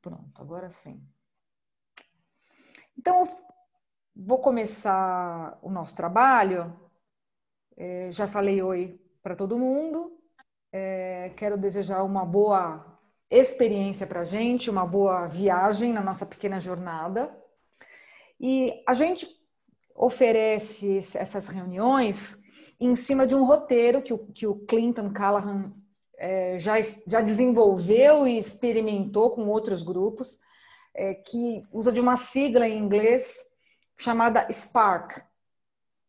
Pronto, agora sim. Então, vou começar o nosso trabalho. É, já falei oi para todo mundo. É, quero desejar uma boa experiência para a gente, uma boa viagem na nossa pequena jornada. E a gente oferece essas reuniões em cima de um roteiro que o, que o Clinton Callahan é, já, já desenvolveu e experimentou com outros grupos, é, que usa de uma sigla em inglês chamada SPARK,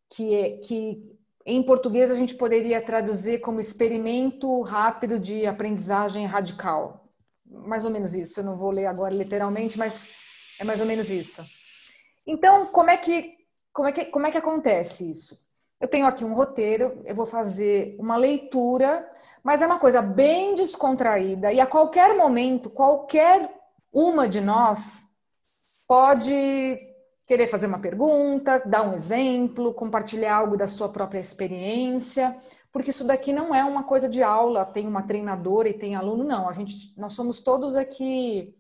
que, é, que em português a gente poderia traduzir como experimento rápido de aprendizagem radical. Mais ou menos isso, eu não vou ler agora literalmente, mas é mais ou menos isso. Então, como é que, como é que, como é que acontece isso? Eu tenho aqui um roteiro, eu vou fazer uma leitura mas é uma coisa bem descontraída e a qualquer momento, qualquer uma de nós pode querer fazer uma pergunta, dar um exemplo, compartilhar algo da sua própria experiência, porque isso daqui não é uma coisa de aula, tem uma treinadora e tem aluno, não. A gente, nós somos todos aqui,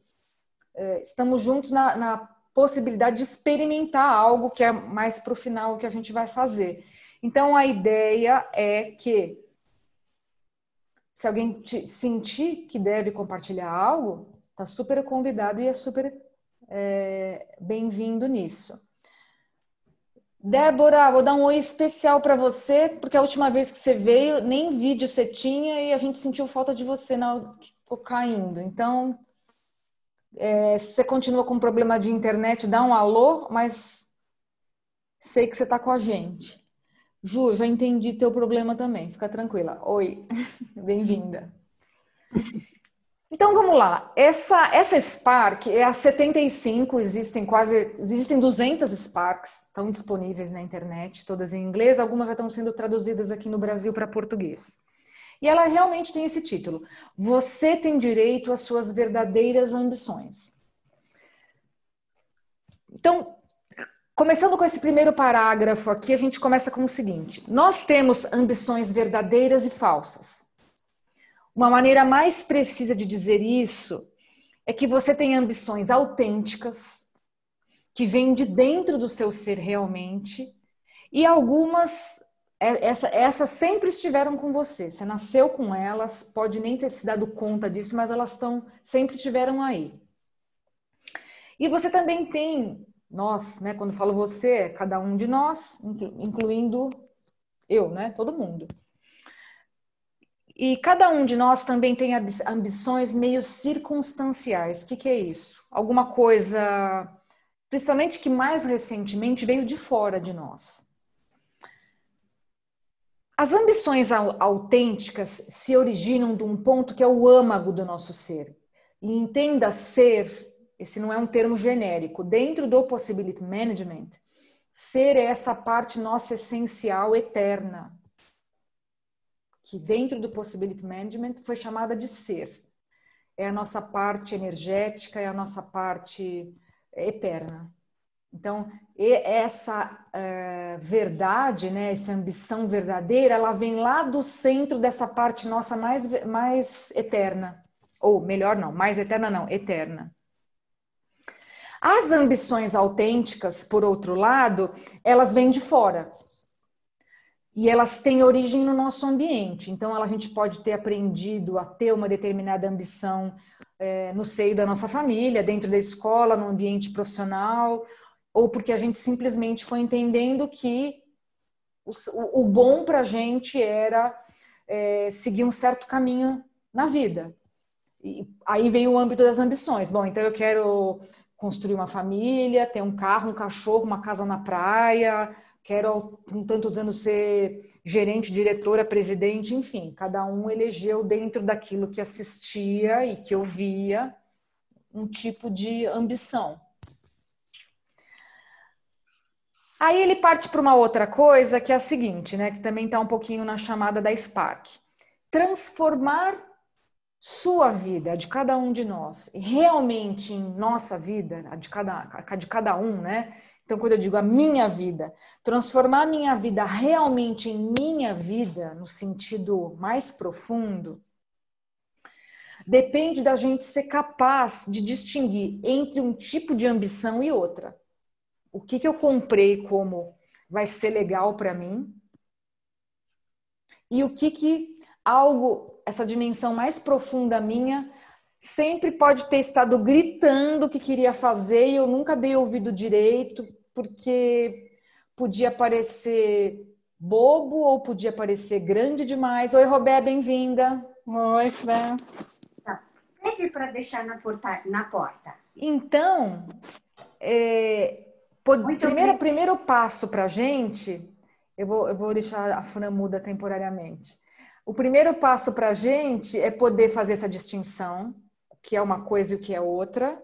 é, estamos juntos na, na possibilidade de experimentar algo que é mais para o final que a gente vai fazer. Então a ideia é que se alguém sentir que deve compartilhar algo, está super convidado e é super é, bem-vindo nisso. Débora, vou dar um oi especial para você, porque a última vez que você veio, nem vídeo você tinha e a gente sentiu falta de você na ficou caindo. Então, é, se você continua com problema de internet, dá um alô, mas sei que você está com a gente. Ju, já entendi teu problema também, fica tranquila. Oi, bem-vinda. Então vamos lá. Essa essa Spark é a 75, existem quase existem 200 Sparks, estão disponíveis na internet, todas em inglês, algumas já estão sendo traduzidas aqui no Brasil para português. E ela realmente tem esse título: Você tem direito às suas verdadeiras ambições. Então, Começando com esse primeiro parágrafo aqui, a gente começa com o seguinte: nós temos ambições verdadeiras e falsas. Uma maneira mais precisa de dizer isso é que você tem ambições autênticas, que vêm de dentro do seu ser realmente, e algumas, é, essa, essas sempre estiveram com você. Você nasceu com elas, pode nem ter se dado conta disso, mas elas estão, sempre estiveram aí. E você também tem nós, né? Quando falo você, é cada um de nós, incluindo eu, né? Todo mundo. E cada um de nós também tem ambições meio circunstanciais. O que, que é isso? Alguma coisa, principalmente que mais recentemente veio de fora de nós. As ambições autênticas se originam de um ponto que é o âmago do nosso ser. E entenda ser esse não é um termo genérico. Dentro do Possibility Management, ser é essa parte nossa essencial, eterna, que dentro do Possibility Management foi chamada de ser. É a nossa parte energética, é a nossa parte eterna. Então, essa é, verdade, né, essa ambição verdadeira, ela vem lá do centro dessa parte nossa mais, mais eterna. Ou melhor, não, mais eterna não, eterna. As ambições autênticas, por outro lado, elas vêm de fora. E elas têm origem no nosso ambiente. Então, a gente pode ter aprendido a ter uma determinada ambição é, no seio da nossa família, dentro da escola, no ambiente profissional, ou porque a gente simplesmente foi entendendo que o, o bom para a gente era é, seguir um certo caminho na vida. E aí vem o âmbito das ambições. Bom, então eu quero construir uma família, ter um carro, um cachorro, uma casa na praia, quero com tantos anos ser gerente, diretora, presidente, enfim, cada um elegeu dentro daquilo que assistia e que ouvia um tipo de ambição. Aí ele parte para uma outra coisa que é a seguinte, né, que também está um pouquinho na chamada da Spark. Transformar sua vida, a de cada um de nós, realmente em nossa vida, a de cada, a de cada um, né? Então, quando eu digo a minha vida, transformar a minha vida realmente em minha vida, no sentido mais profundo, depende da gente ser capaz de distinguir entre um tipo de ambição e outra. O que, que eu comprei como vai ser legal para mim e o que, que algo, essa dimensão mais profunda minha, sempre pode ter estado gritando que queria fazer e eu nunca dei ouvido direito, porque podia parecer bobo ou podia parecer grande demais. Oi, Robé, bem-vinda. Oi, Fran. Tá. Pede para deixar na porta. Na porta. Então, é, primeiro, primeiro passo para a gente, eu vou, eu vou deixar a Fran muda temporariamente. O primeiro passo para a gente é poder fazer essa distinção, o que é uma coisa e o que é outra.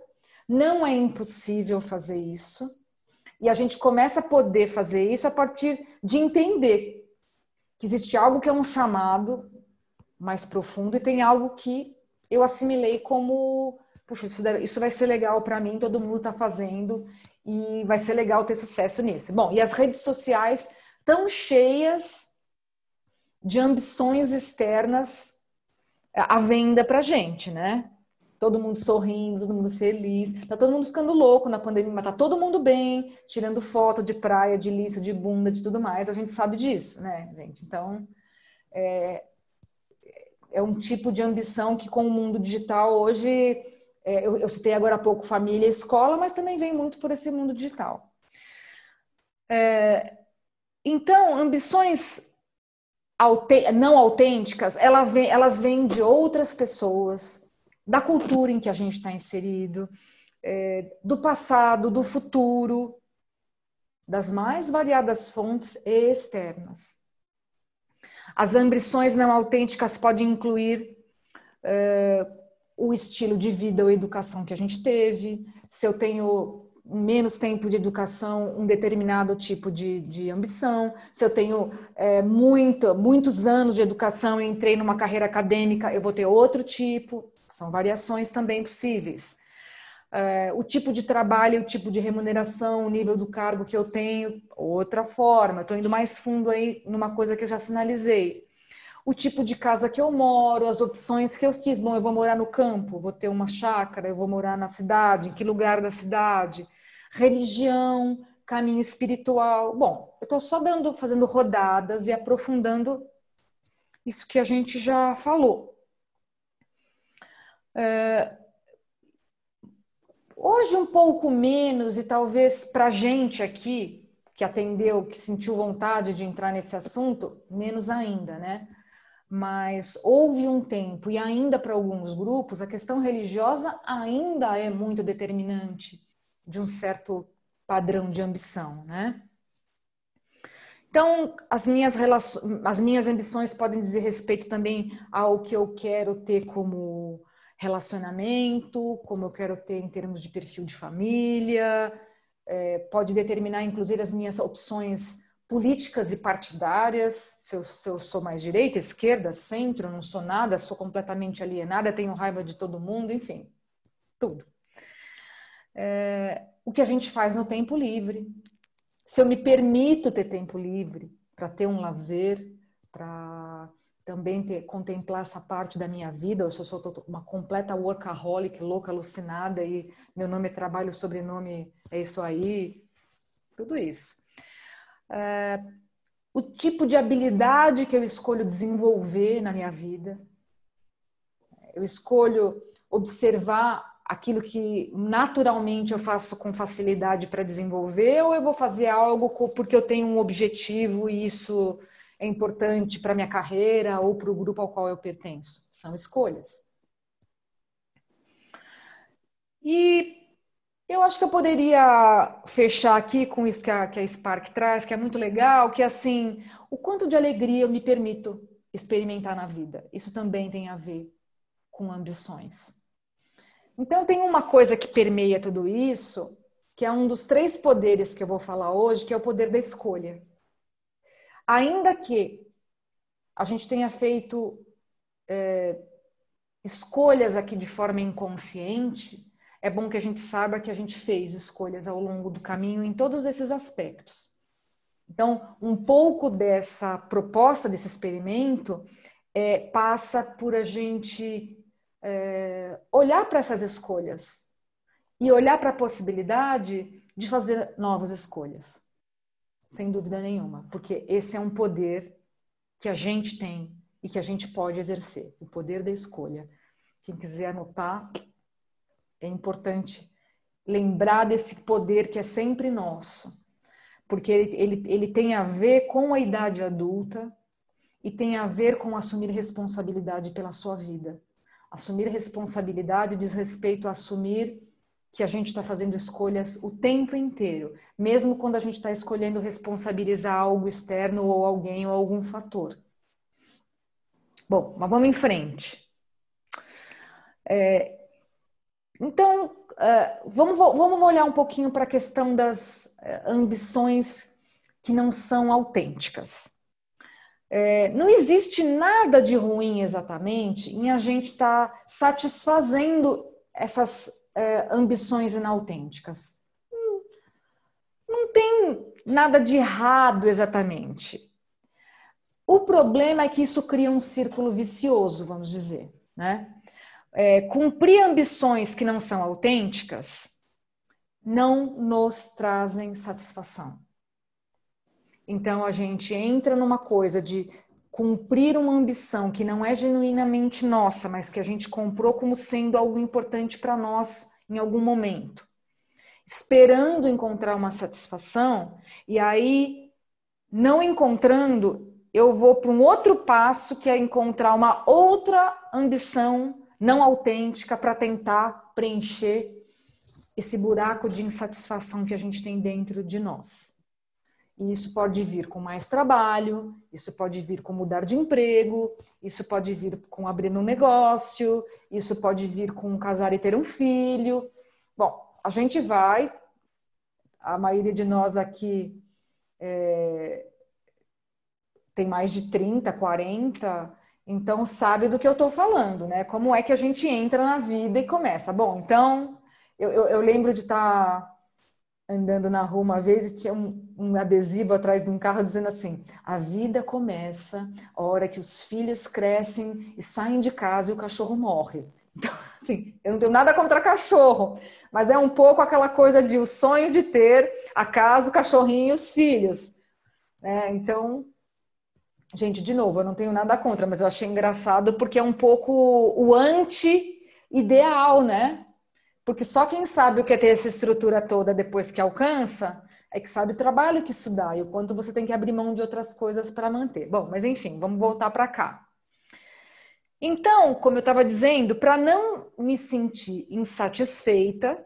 Não é impossível fazer isso. E a gente começa a poder fazer isso a partir de entender que existe algo que é um chamado mais profundo e tem algo que eu assimilei como, puxa, isso, deve, isso vai ser legal para mim, todo mundo está fazendo e vai ser legal ter sucesso nisso. Bom, e as redes sociais tão cheias de ambições externas à venda para gente, né? Todo mundo sorrindo, todo mundo feliz. Tá todo mundo ficando louco na pandemia, mas tá todo mundo bem, tirando foto de praia, de liço, de bunda, de tudo mais. A gente sabe disso, né, gente? Então, é, é um tipo de ambição que com o mundo digital hoje, é, eu, eu, citei agora há pouco família e escola, mas também vem muito por esse mundo digital. É, então, ambições não autênticas, elas vêm, de outras pessoas, da cultura em que a gente está inserido, é, do passado, do futuro, das mais variadas fontes externas. As ambições não autênticas podem incluir é, o estilo de vida ou educação que a gente teve, se eu tenho menos tempo de educação, um determinado tipo de, de ambição. Se eu tenho é, muito, muitos anos de educação e entrei numa carreira acadêmica, eu vou ter outro tipo. São variações também possíveis. É, o tipo de trabalho, o tipo de remuneração, o nível do cargo que eu tenho, outra forma. Estou indo mais fundo aí numa coisa que eu já sinalizei. O tipo de casa que eu moro, as opções que eu fiz. Bom, eu vou morar no campo, vou ter uma chácara, eu vou morar na cidade, em que lugar da cidade? Religião, caminho espiritual. Bom, eu estou só dando, fazendo rodadas e aprofundando isso que a gente já falou. É, hoje um pouco menos e talvez para gente aqui que atendeu, que sentiu vontade de entrar nesse assunto, menos ainda, né? Mas houve um tempo e ainda para alguns grupos a questão religiosa ainda é muito determinante de um certo padrão de ambição, né? Então, as minhas, relações, as minhas ambições podem dizer respeito também ao que eu quero ter como relacionamento, como eu quero ter em termos de perfil de família, é, pode determinar, inclusive, as minhas opções políticas e partidárias, se eu, se eu, sou mais direita, esquerda, centro, não sou nada, sou completamente alienada, tenho raiva de todo mundo, enfim, tudo é, o que a gente faz no tempo livre. Se eu me permito ter tempo livre para ter um lazer, para também ter, contemplar essa parte da minha vida, eu sou uma completa workaholic, louca, alucinada, e meu nome é trabalho, sobrenome é isso aí, tudo isso. É, o tipo de habilidade que eu escolho desenvolver na minha vida. Eu escolho observar aquilo que naturalmente eu faço com facilidade para desenvolver ou eu vou fazer algo porque eu tenho um objetivo e isso é importante para minha carreira ou para o grupo ao qual eu pertenço? São escolhas. E eu acho que eu poderia fechar aqui com isso que a, que a Spark traz, que é muito legal, que é assim, o quanto de alegria eu me permito experimentar na vida. Isso também tem a ver com ambições. Então, tem uma coisa que permeia tudo isso, que é um dos três poderes que eu vou falar hoje, que é o poder da escolha. Ainda que a gente tenha feito é, escolhas aqui de forma inconsciente, é bom que a gente saiba que a gente fez escolhas ao longo do caminho em todos esses aspectos. Então, um pouco dessa proposta, desse experimento, é, passa por a gente é, olhar para essas escolhas e olhar para a possibilidade de fazer novas escolhas, sem dúvida nenhuma, porque esse é um poder que a gente tem e que a gente pode exercer o poder da escolha. Quem quiser anotar, é importante lembrar desse poder que é sempre nosso, porque ele, ele, ele tem a ver com a idade adulta e tem a ver com assumir responsabilidade pela sua vida. Assumir responsabilidade diz respeito a assumir que a gente está fazendo escolhas o tempo inteiro, mesmo quando a gente está escolhendo responsabilizar algo externo ou alguém ou algum fator. Bom, mas vamos em frente. É, então, uh, vamos, vamos olhar um pouquinho para a questão das uh, ambições que não são autênticas. É, não existe nada de ruim exatamente em a gente estar tá satisfazendo essas é, ambições inautênticas. Não, não tem nada de errado exatamente. O problema é que isso cria um círculo vicioso, vamos dizer, né? É, cumprir ambições que não são autênticas não nos trazem satisfação. Então a gente entra numa coisa de cumprir uma ambição que não é genuinamente nossa, mas que a gente comprou como sendo algo importante para nós em algum momento, esperando encontrar uma satisfação, e aí, não encontrando, eu vou para um outro passo que é encontrar uma outra ambição não autêntica para tentar preencher esse buraco de insatisfação que a gente tem dentro de nós. E isso pode vir com mais trabalho, isso pode vir com mudar de emprego, isso pode vir com abrir um negócio, isso pode vir com casar e ter um filho. Bom, a gente vai, a maioria de nós aqui é, tem mais de 30, 40, então sabe do que eu estou falando, né? Como é que a gente entra na vida e começa? Bom, então eu, eu, eu lembro de estar tá andando na rua uma vez e tinha um, um, adesivo atrás de um carro dizendo assim: a vida começa a hora que os filhos crescem e saem de casa e o cachorro morre. Então, assim, eu não tenho nada contra cachorro, mas é um pouco aquela coisa de o sonho de ter a casa, o cachorrinho e os filhos. É, então, Gente, de novo, eu não tenho nada contra, mas eu achei engraçado porque é um pouco o anti-ideal, né? Porque só quem sabe o que é ter essa estrutura toda depois que alcança é que sabe o trabalho que isso dá e o quanto você tem que abrir mão de outras coisas para manter. Bom, mas enfim, vamos voltar para cá. Então, como eu estava dizendo, para não me sentir insatisfeita,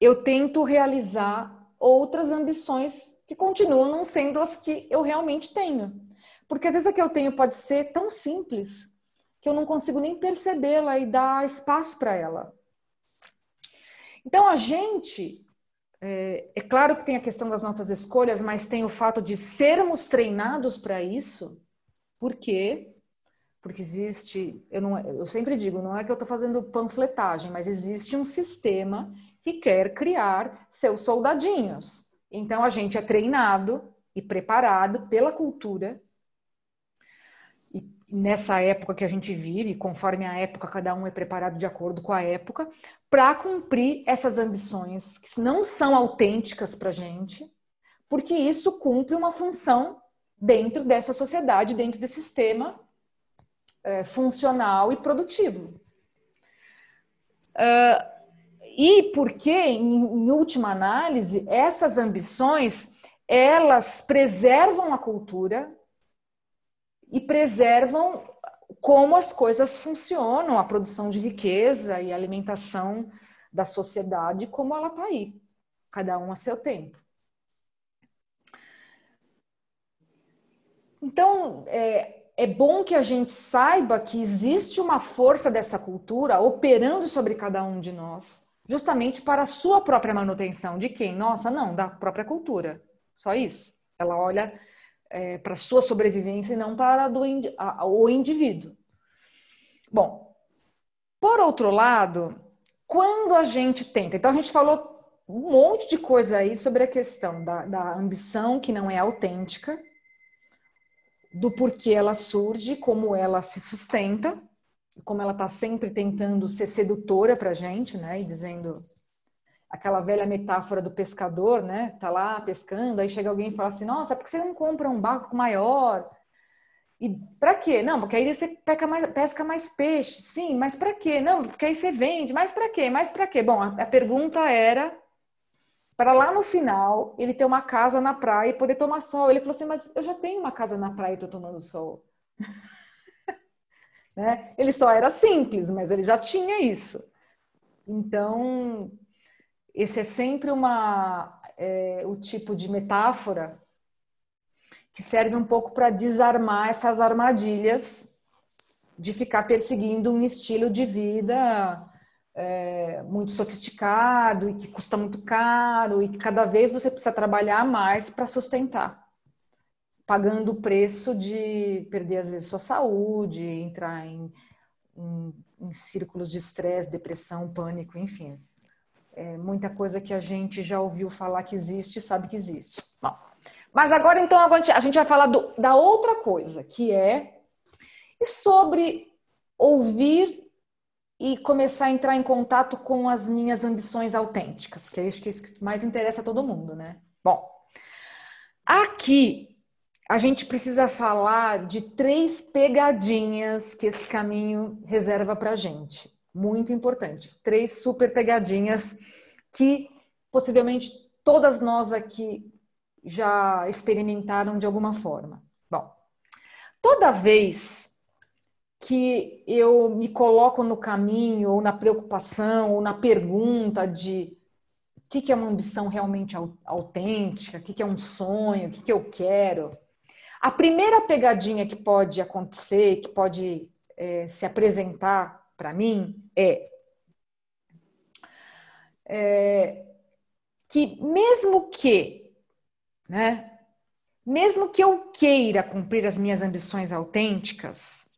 eu tento realizar outras ambições que continuam não sendo as que eu realmente tenho. Porque às vezes a que eu tenho pode ser tão simples que eu não consigo nem percebê-la e dar espaço para ela. Então a gente, é, é, claro que tem a questão das nossas escolhas, mas tem o fato de sermos treinados para isso. Por quê? Porque existe, eu, não, eu sempre digo, não é que eu estou fazendo panfletagem, mas existe um sistema que quer criar seus soldadinhos. Então a gente é treinado e preparado pela cultura nessa época que a gente vive, conforme a época, cada um é preparado de acordo com a época, para cumprir essas ambições que não são autênticas para a gente, porque isso cumpre uma função dentro dessa sociedade, dentro desse sistema é, funcional e produtivo. Uh, e porque, em, em última análise, essas ambições elas preservam a cultura, e preservam como as coisas funcionam, a produção de riqueza e a alimentação da sociedade, como ela está aí, cada um a seu tempo. Então, é, é bom que a gente saiba que existe uma força dessa cultura operando sobre cada um de nós, justamente para a sua própria manutenção. De quem? Nossa, não, da própria cultura. Só isso. Ela olha é, para sua sobrevivência e não para do, a, o indivíduo. Bom, por outro lado, quando a gente tenta, então a gente falou um monte de coisa aí sobre a questão da, da ambição que não é autêntica, do porquê ela surge, como ela se sustenta, como ela está sempre tentando ser sedutora para a gente, né? E dizendo aquela velha metáfora do pescador, né? Tá lá pescando, aí chega alguém e fala assim: Nossa, por que você não compra um barco maior? E para quê? Não, porque aí você pesca mais, pesca mais peixe. Sim, mas para quê? Não, porque aí você vende. Mas para quê? Mas para quê? Bom, a, a pergunta era para lá no final ele ter uma casa na praia e poder tomar sol. Ele falou assim: Mas eu já tenho uma casa na praia e estou tomando sol. né? Ele só era simples, mas ele já tinha isso. Então, esse é sempre uma, é, o tipo de metáfora que serve um pouco para desarmar essas armadilhas de ficar perseguindo um estilo de vida é, muito sofisticado e que custa muito caro e que cada vez você precisa trabalhar mais para sustentar, pagando o preço de perder às vezes sua saúde, entrar em, em, em círculos de estresse, depressão, pânico, enfim. É muita coisa que a gente já ouviu falar que existe, sabe que existe. Bom, mas agora então a gente vai falar do, da outra coisa, que é sobre ouvir e começar a entrar em contato com as minhas ambições autênticas, que é isso que mais interessa a todo mundo, né? Bom, aqui a gente precisa falar de três pegadinhas que esse caminho reserva para gente. Muito importante. Três super pegadinhas que possivelmente todas nós aqui já experimentaram de alguma forma. Bom, toda vez que eu me coloco no caminho, ou na preocupação, ou na pergunta de o que, é uma ambição realmente autêntica, o que, é um sonho, o que, que eu quero. A primeira pegadinha que pode acontecer, que pode é, se apresentar para mim é, é que mesmo que, né, mesmo que eu queira cumprir as minhas ambições autênticas,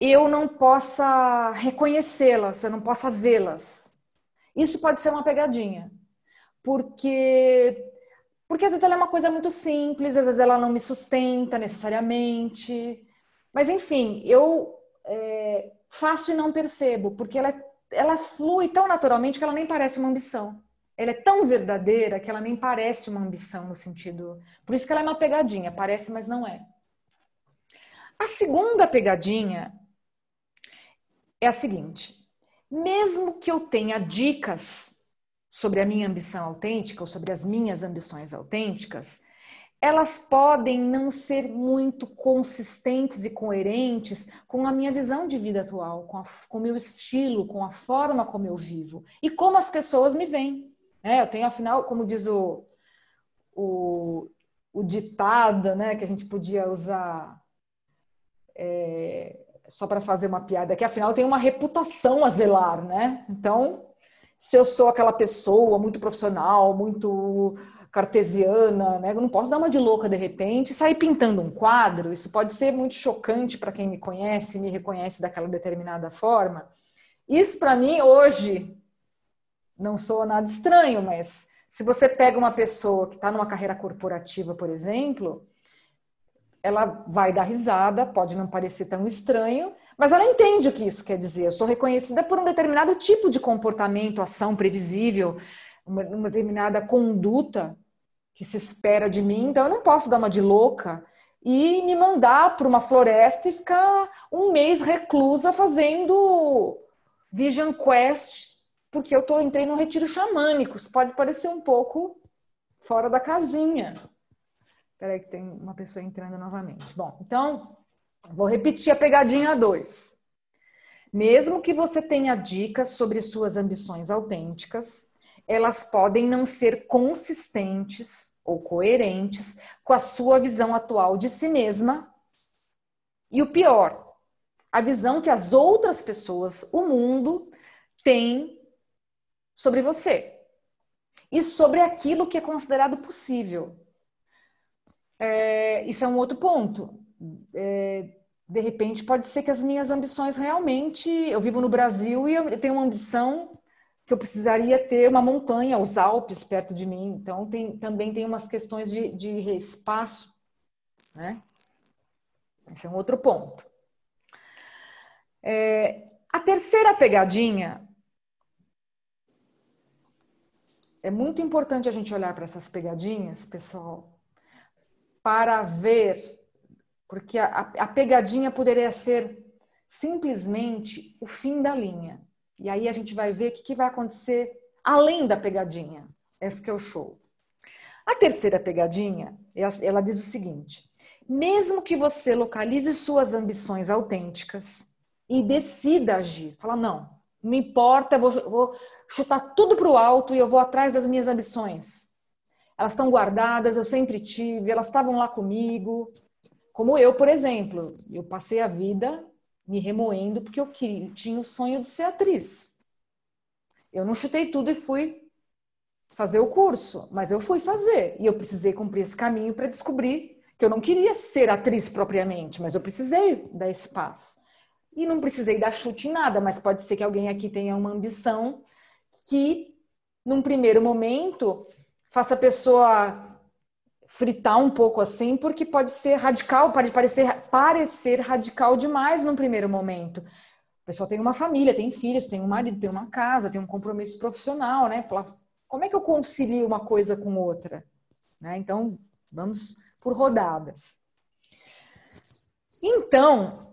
eu não possa reconhecê-las, eu não possa vê-las. Isso pode ser uma pegadinha, porque porque às vezes ela é uma coisa muito simples, às vezes ela não me sustenta necessariamente, mas enfim, eu é, faço e não percebo, porque ela, ela flui tão naturalmente que ela nem parece uma ambição. Ela é tão verdadeira que ela nem parece uma ambição no sentido. Por isso que ela é uma pegadinha, parece, mas não é. A segunda pegadinha é a seguinte: mesmo que eu tenha dicas sobre a minha ambição autêntica ou sobre as minhas ambições autênticas, elas podem não ser muito consistentes e coerentes com a minha visão de vida atual, com, o meu estilo, com a forma como eu vivo e como as pessoas me veem. É, eu tenho, afinal, como diz o, o, o ditado, né, que a gente podia usar. É, só para fazer uma piada, que afinal tem uma reputação a zelar, né? Então, se eu sou aquela pessoa muito profissional, muito cartesiana, né? Eu não posso dar uma de louca de repente e sair pintando um quadro. Isso pode ser muito chocante para quem me conhece, me reconhece daquela determinada forma. Isso para mim hoje não sou nada estranho, mas se você pega uma pessoa que está numa carreira corporativa, por exemplo, ela vai dar risada, pode não parecer tão estranho, mas ela entende o que isso quer dizer. Eu sou reconhecida por um determinado tipo de comportamento, ação previsível, uma, uma determinada conduta que se espera de mim, então eu não posso dar uma de louca e me mandar para uma floresta e ficar um mês reclusa fazendo Vision Quest, porque eu tô, entrei num retiro xamânico. Isso pode parecer um pouco fora da casinha. Espera aí que tem uma pessoa entrando novamente. Bom, então, vou repetir a pegadinha 2. Mesmo que você tenha dicas sobre suas ambições autênticas, elas podem não ser consistentes ou coerentes com a sua visão atual de si mesma. E o pior, a visão que as outras pessoas, o mundo, têm sobre você e sobre aquilo que é considerado possível é, isso é um outro ponto. É, de repente, pode ser que as minhas ambições realmente. Eu vivo no Brasil e eu tenho uma ambição que eu precisaria ter uma montanha, os Alpes perto de mim. Então, tem, também tem umas questões de, de espaço, né? Esse é um outro ponto. É, a terceira pegadinha é muito importante a gente olhar para essas pegadinhas, pessoal, para ver, porque a, a pegadinha poderia ser simplesmente o fim da linha. E aí a gente vai ver o que, que vai acontecer além da pegadinha. Esse que é o show. A terceira pegadinha, ela diz o seguinte: mesmo que você localize suas ambições autênticas e decida agir, fala, não, não importa, vou, vou chutar tudo para o alto e eu vou atrás das minhas ambições. Elas estão guardadas, eu sempre tive, elas estavam lá comigo. Como eu, por exemplo, eu passei a vida me remoendo porque eu tinha o sonho de ser atriz. Eu não chutei tudo e fui fazer o curso, mas eu fui fazer e eu precisei cumprir esse caminho para descobrir que eu não queria ser atriz propriamente, mas eu precisei dar espaço. E não precisei dar chute em nada, mas pode ser que alguém aqui tenha uma ambição que, num primeiro momento, faça a pessoa fritar um pouco assim, porque pode ser radical, pode parecer, parecer radical demais num primeiro momento. A pessoa tem uma família, tem filhos, tem um marido, tem uma casa, tem um compromisso profissional, né? como é que eu concilio uma coisa com outra? Né? Então, vamos por rodadas. Então,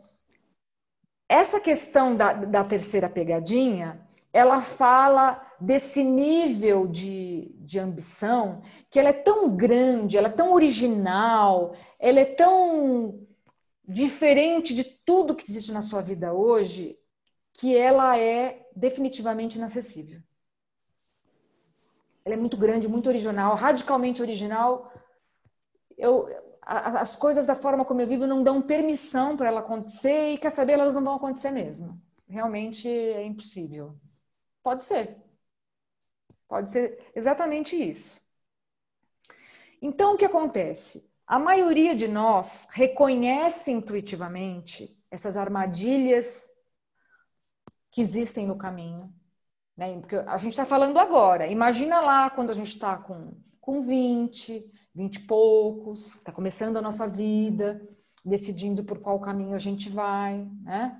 essa questão da, da terceira pegadinha, ela fala desse nível de, de ambição que ela é tão grande, ela é tão original, ela é tão diferente de tudo que existe na sua vida hoje, que ela é definitivamente inacessível. Ela é muito grande, muito original, radicalmente original, eu, as coisas da forma como eu vivo não dão permissão para ela acontecer e quer saber, elas não vão acontecer mesmo. Realmente é impossível. Pode ser. Pode ser exatamente isso. Então, o que acontece? A maioria de nós reconhece intuitivamente essas armadilhas que existem no caminho. Né? Porque a gente está falando agora. Imagina lá quando a gente está com, com 20, vinte e poucos, está começando a nossa vida, decidindo por qual caminho a gente vai, né?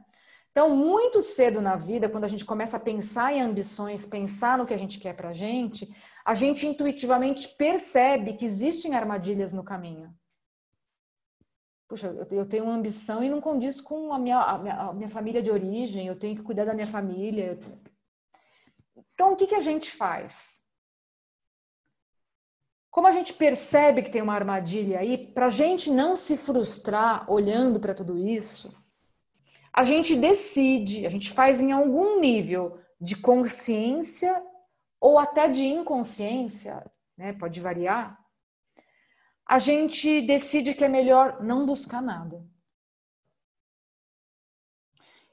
Então, muito cedo na vida, quando a gente começa a pensar em ambições, pensar no que a gente quer para a gente, a gente intuitivamente percebe que existem armadilhas no caminho. Puxa, eu tenho uma ambição e não condiz com a minha, a minha, a minha família de origem, eu tenho que cuidar da minha família. Então, o que, que a gente faz? Como a gente percebe que tem uma armadilha aí, para a gente não se frustrar olhando para tudo isso, a gente decide, a gente faz em algum nível de consciência ou até de inconsciência, né? Pode variar. A gente decide que é melhor não buscar nada.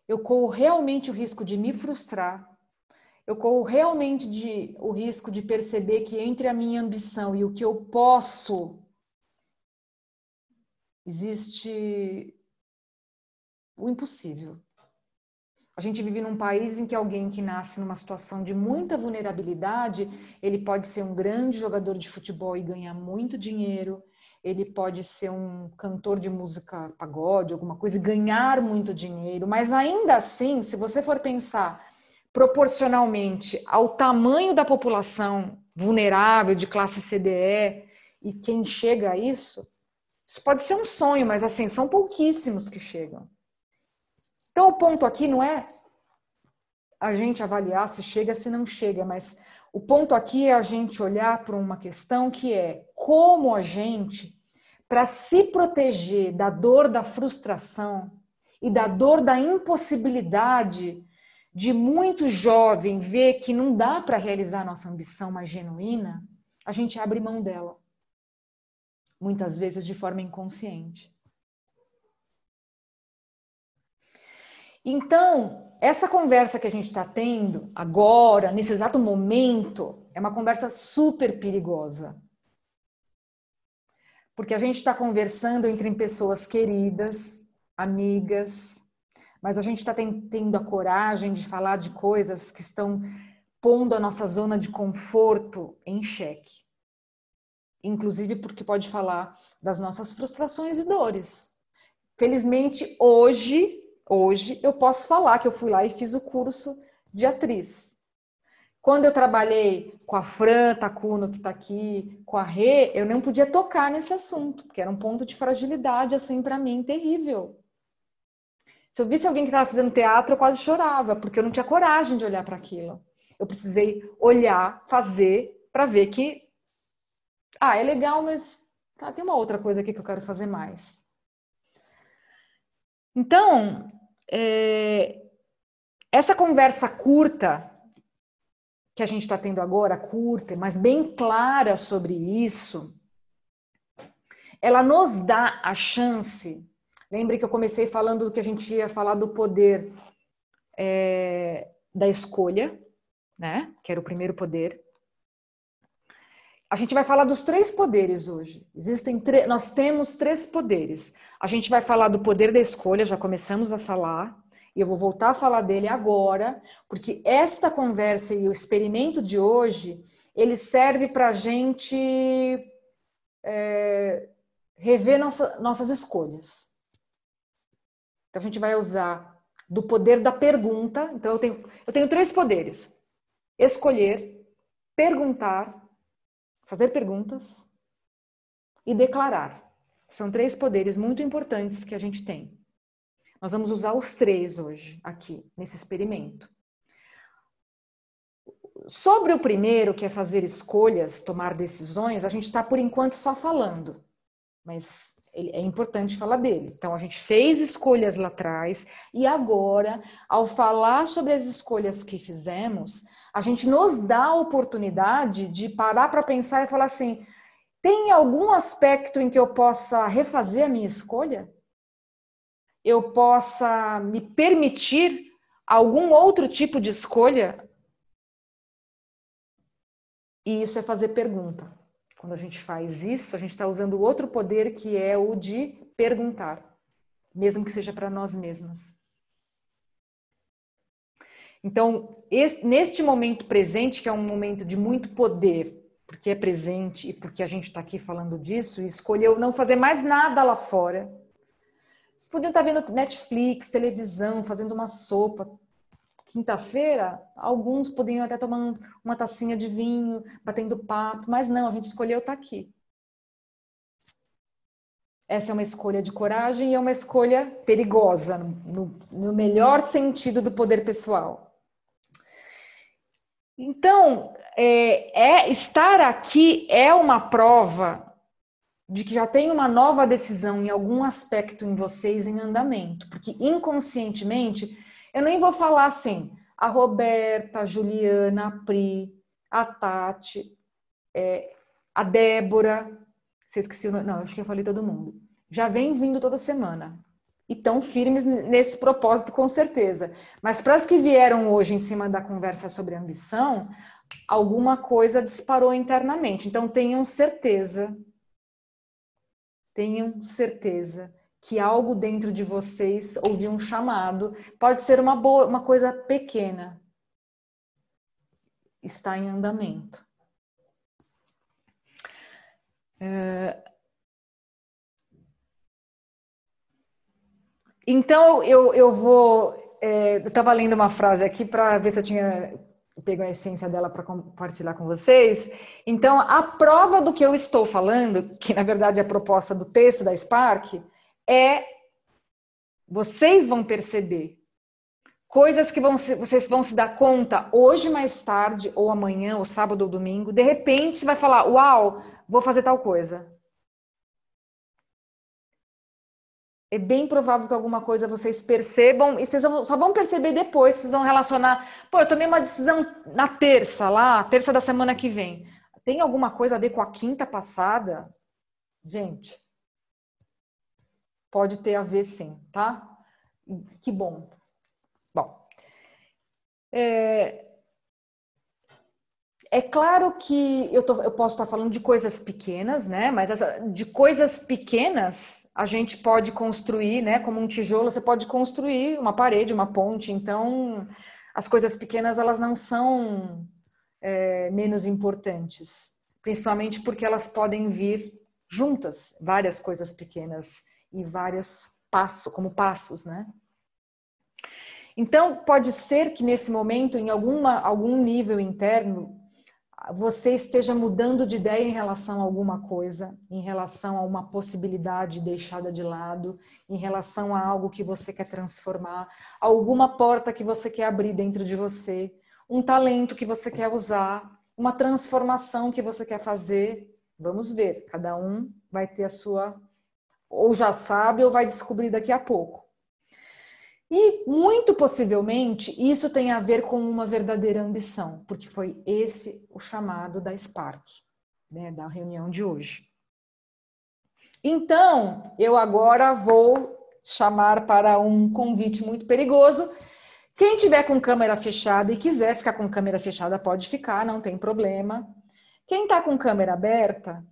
Eu corro realmente o risco de me frustrar eu corro realmente de, o risco de perceber que entre a minha ambição e o que eu posso existe o impossível. A gente vive num país em que alguém que nasce numa situação de muita vulnerabilidade, ele pode ser um grande jogador de futebol e ganhar muito dinheiro, ele pode ser um cantor de música pagode, alguma coisa, e ganhar muito dinheiro, mas ainda assim, se você for pensar proporcionalmente ao tamanho da população vulnerável de classe CDE e quem chega a isso, isso pode ser um sonho, mas assim, são pouquíssimos que chegam. Então, o ponto aqui não é a gente avaliar se chega, se não chega, mas o ponto aqui é a gente olhar para uma questão que é como a gente, para se proteger da dor da frustração e da dor da impossibilidade de muito jovem ver que não dá para realizar a nossa ambição mais genuína, a gente abre mão dela. Muitas vezes de forma inconsciente. Então, essa conversa que a gente está tendo agora, nesse exato momento, é uma conversa super perigosa. Porque a gente está conversando entre pessoas queridas, amigas, mas a gente está tendo a coragem de falar de coisas que estão pondo a nossa zona de conforto em xeque. Inclusive porque pode falar das nossas frustrações e dores. Felizmente, hoje, hoje eu posso falar que eu fui lá e fiz o curso de atriz. Quando eu trabalhei com a Fran Tacuno, que está aqui, com a Rê, eu não podia tocar nesse assunto, porque era um ponto de fragilidade, assim, para mim, terrível. Se eu visse alguém que estava fazendo teatro, eu quase chorava, porque eu não tinha coragem de olhar para aquilo. Eu precisei olhar, fazer, para ver que, ah, é legal, mas tá, tem uma outra coisa aqui que eu quero fazer mais. Então, é, essa conversa curta que a gente está tendo agora, curta, mas bem clara sobre isso, ela nos dá a chance. Lembre que eu comecei falando do que a gente ia falar do poder é, da escolha, né? Que era o primeiro poder. A gente vai falar dos três poderes hoje. Existem nós temos três poderes. A gente vai falar do poder da escolha, já começamos a falar. E eu vou voltar a falar dele agora, porque esta conversa e o experimento de hoje, ele serve para a gente é, rever nossa, nossas escolhas. Então, a gente vai usar do poder da pergunta. Então, eu tenho, eu tenho três poderes: escolher, perguntar, fazer perguntas e declarar. São três poderes muito importantes que a gente tem. Nós vamos usar os três hoje, aqui, nesse experimento. Sobre o primeiro, que é fazer escolhas, tomar decisões, a gente está, por enquanto, só falando. Mas é importante falar dele. Então, a gente fez escolhas lá atrás, e agora, ao falar sobre as escolhas que fizemos, a gente nos dá a oportunidade de parar para pensar e falar assim: tem algum aspecto em que eu possa refazer a minha escolha? eu possa me permitir algum outro tipo de escolha. E isso é fazer pergunta. Quando a gente faz isso, a gente está usando outro poder que é o de perguntar, mesmo que seja para nós mesmas. Então, esse, neste momento presente, que é um momento de muito poder, porque é presente e porque a gente está aqui falando disso, escolheu não fazer mais nada lá fora, vocês podiam estar vendo Netflix, televisão, fazendo uma sopa. Quinta-feira, alguns podiam até tomar uma tacinha de vinho, batendo papo, mas não, a gente escolheu estar aqui. Essa é uma escolha de coragem e é uma escolha perigosa, no, no melhor sentido do poder pessoal. Então, é, é, estar aqui é uma prova de que já tem uma nova decisão em algum aspecto em vocês em andamento, porque inconscientemente eu nem vou falar assim, a Roberta, a Juliana, a Pri, a Tati, é, a Débora, você esqueci o nome, não, acho que eu falei todo mundo, já vem vindo toda semana e tão firmes nesse propósito com certeza. Mas para as que vieram hoje em cima da conversa sobre ambição, alguma coisa disparou internamente. Então tenham certeza tenham certeza que algo dentro de vocês ouviu um chamado, pode ser uma boa, uma coisa pequena, está em andamento. É... Então eu, eu vou. É, eu estava lendo uma frase aqui para ver se eu tinha pego a essência dela para compartilhar com vocês. Então, a prova do que eu estou falando, que na verdade é a proposta do texto da Spark, é vocês vão perceber coisas que vão, vocês vão se dar conta hoje mais tarde, ou amanhã, ou sábado ou domingo. De repente, você vai falar: Uau, vou fazer tal coisa. É bem provável que alguma coisa vocês percebam e vocês só vão perceber depois, vocês vão relacionar. Pô, eu tomei uma decisão na terça, lá, terça da semana que vem. Tem alguma coisa a ver com a quinta passada? Gente, pode ter a ver sim, tá? Que bom. Bom, é, é claro que eu, tô, eu posso estar falando de coisas pequenas, né? Mas essa, de coisas pequenas a gente pode construir, né? Como um tijolo, você pode construir uma parede, uma ponte. Então, as coisas pequenas elas não são é, menos importantes, principalmente porque elas podem vir juntas, várias coisas pequenas e vários passos, como passos, né? Então, pode ser que nesse momento, em alguma, algum nível interno, você esteja mudando de ideia em relação a alguma coisa, em relação a uma possibilidade deixada de lado, em relação a algo que você quer transformar, alguma porta que você quer abrir dentro de você, um talento que você quer usar, uma transformação que você quer fazer. Vamos ver, cada um vai ter a sua, ou já sabe, ou vai descobrir daqui a pouco. E muito possivelmente isso tem a ver com uma verdadeira ambição, porque foi esse o chamado da Spark, né, da reunião de hoje. Então, eu agora vou chamar para um convite muito perigoso. Quem tiver com câmera fechada e quiser ficar com câmera fechada, pode ficar, não tem problema. Quem está com câmera aberta,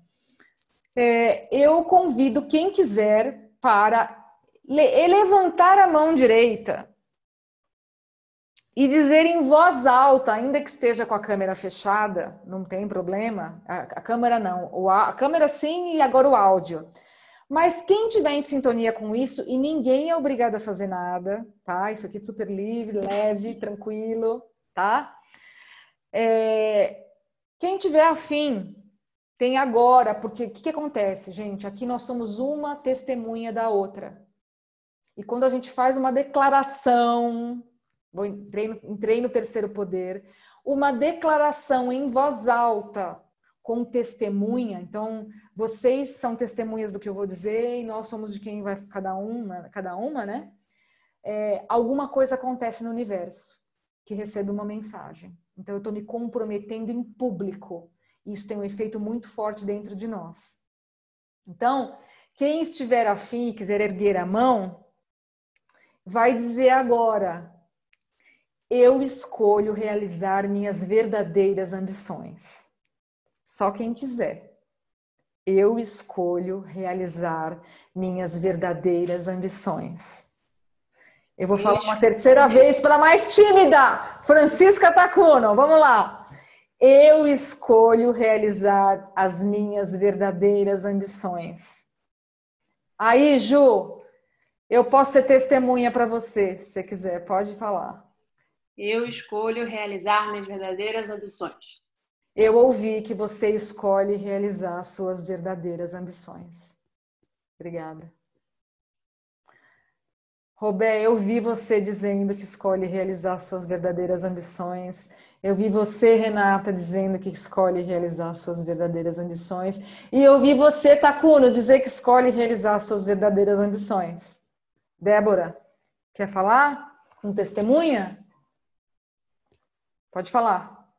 é, eu convido quem quiser para levantar a mão direita e dizer em voz alta, ainda que esteja com a câmera fechada, não tem problema. A, a câmera não, a câmera sim e agora o áudio. Mas quem tiver em sintonia com isso, e ninguém é obrigado a fazer nada, tá? Isso aqui é super livre, leve, tranquilo, tá? É... Quem tiver afim, tem agora, porque o que, que acontece, gente? Aqui nós somos uma testemunha da outra. E quando a gente faz uma declaração, vou, entrei, no, entrei no terceiro poder, uma declaração em voz alta com testemunha. Então, vocês são testemunhas do que eu vou dizer e nós somos de quem vai cada uma, cada uma, né? É, alguma coisa acontece no universo que recebe uma mensagem. Então, eu estou me comprometendo em público. Isso tem um efeito muito forte dentro de nós. Então, quem estiver afim e quiser erguer a mão, vai dizer agora: eu escolho realizar minhas verdadeiras ambições. Só quem quiser. Eu escolho realizar minhas verdadeiras ambições. Eu vou falar uma terceira vez para mais tímida. Francisca Tacuno, vamos lá. Eu escolho realizar as minhas verdadeiras ambições. Aí, Ju, eu posso ser testemunha para você, se você quiser, pode falar. Eu escolho realizar minhas verdadeiras ambições. Eu ouvi que você escolhe realizar suas verdadeiras ambições. Obrigada. Robé, eu vi você dizendo que escolhe realizar suas verdadeiras ambições. Eu vi você, Renata, dizendo que escolhe realizar suas verdadeiras ambições. E eu vi você, Takuno, dizer que escolhe realizar suas verdadeiras ambições. Débora, quer falar? Com testemunha? Pode falar.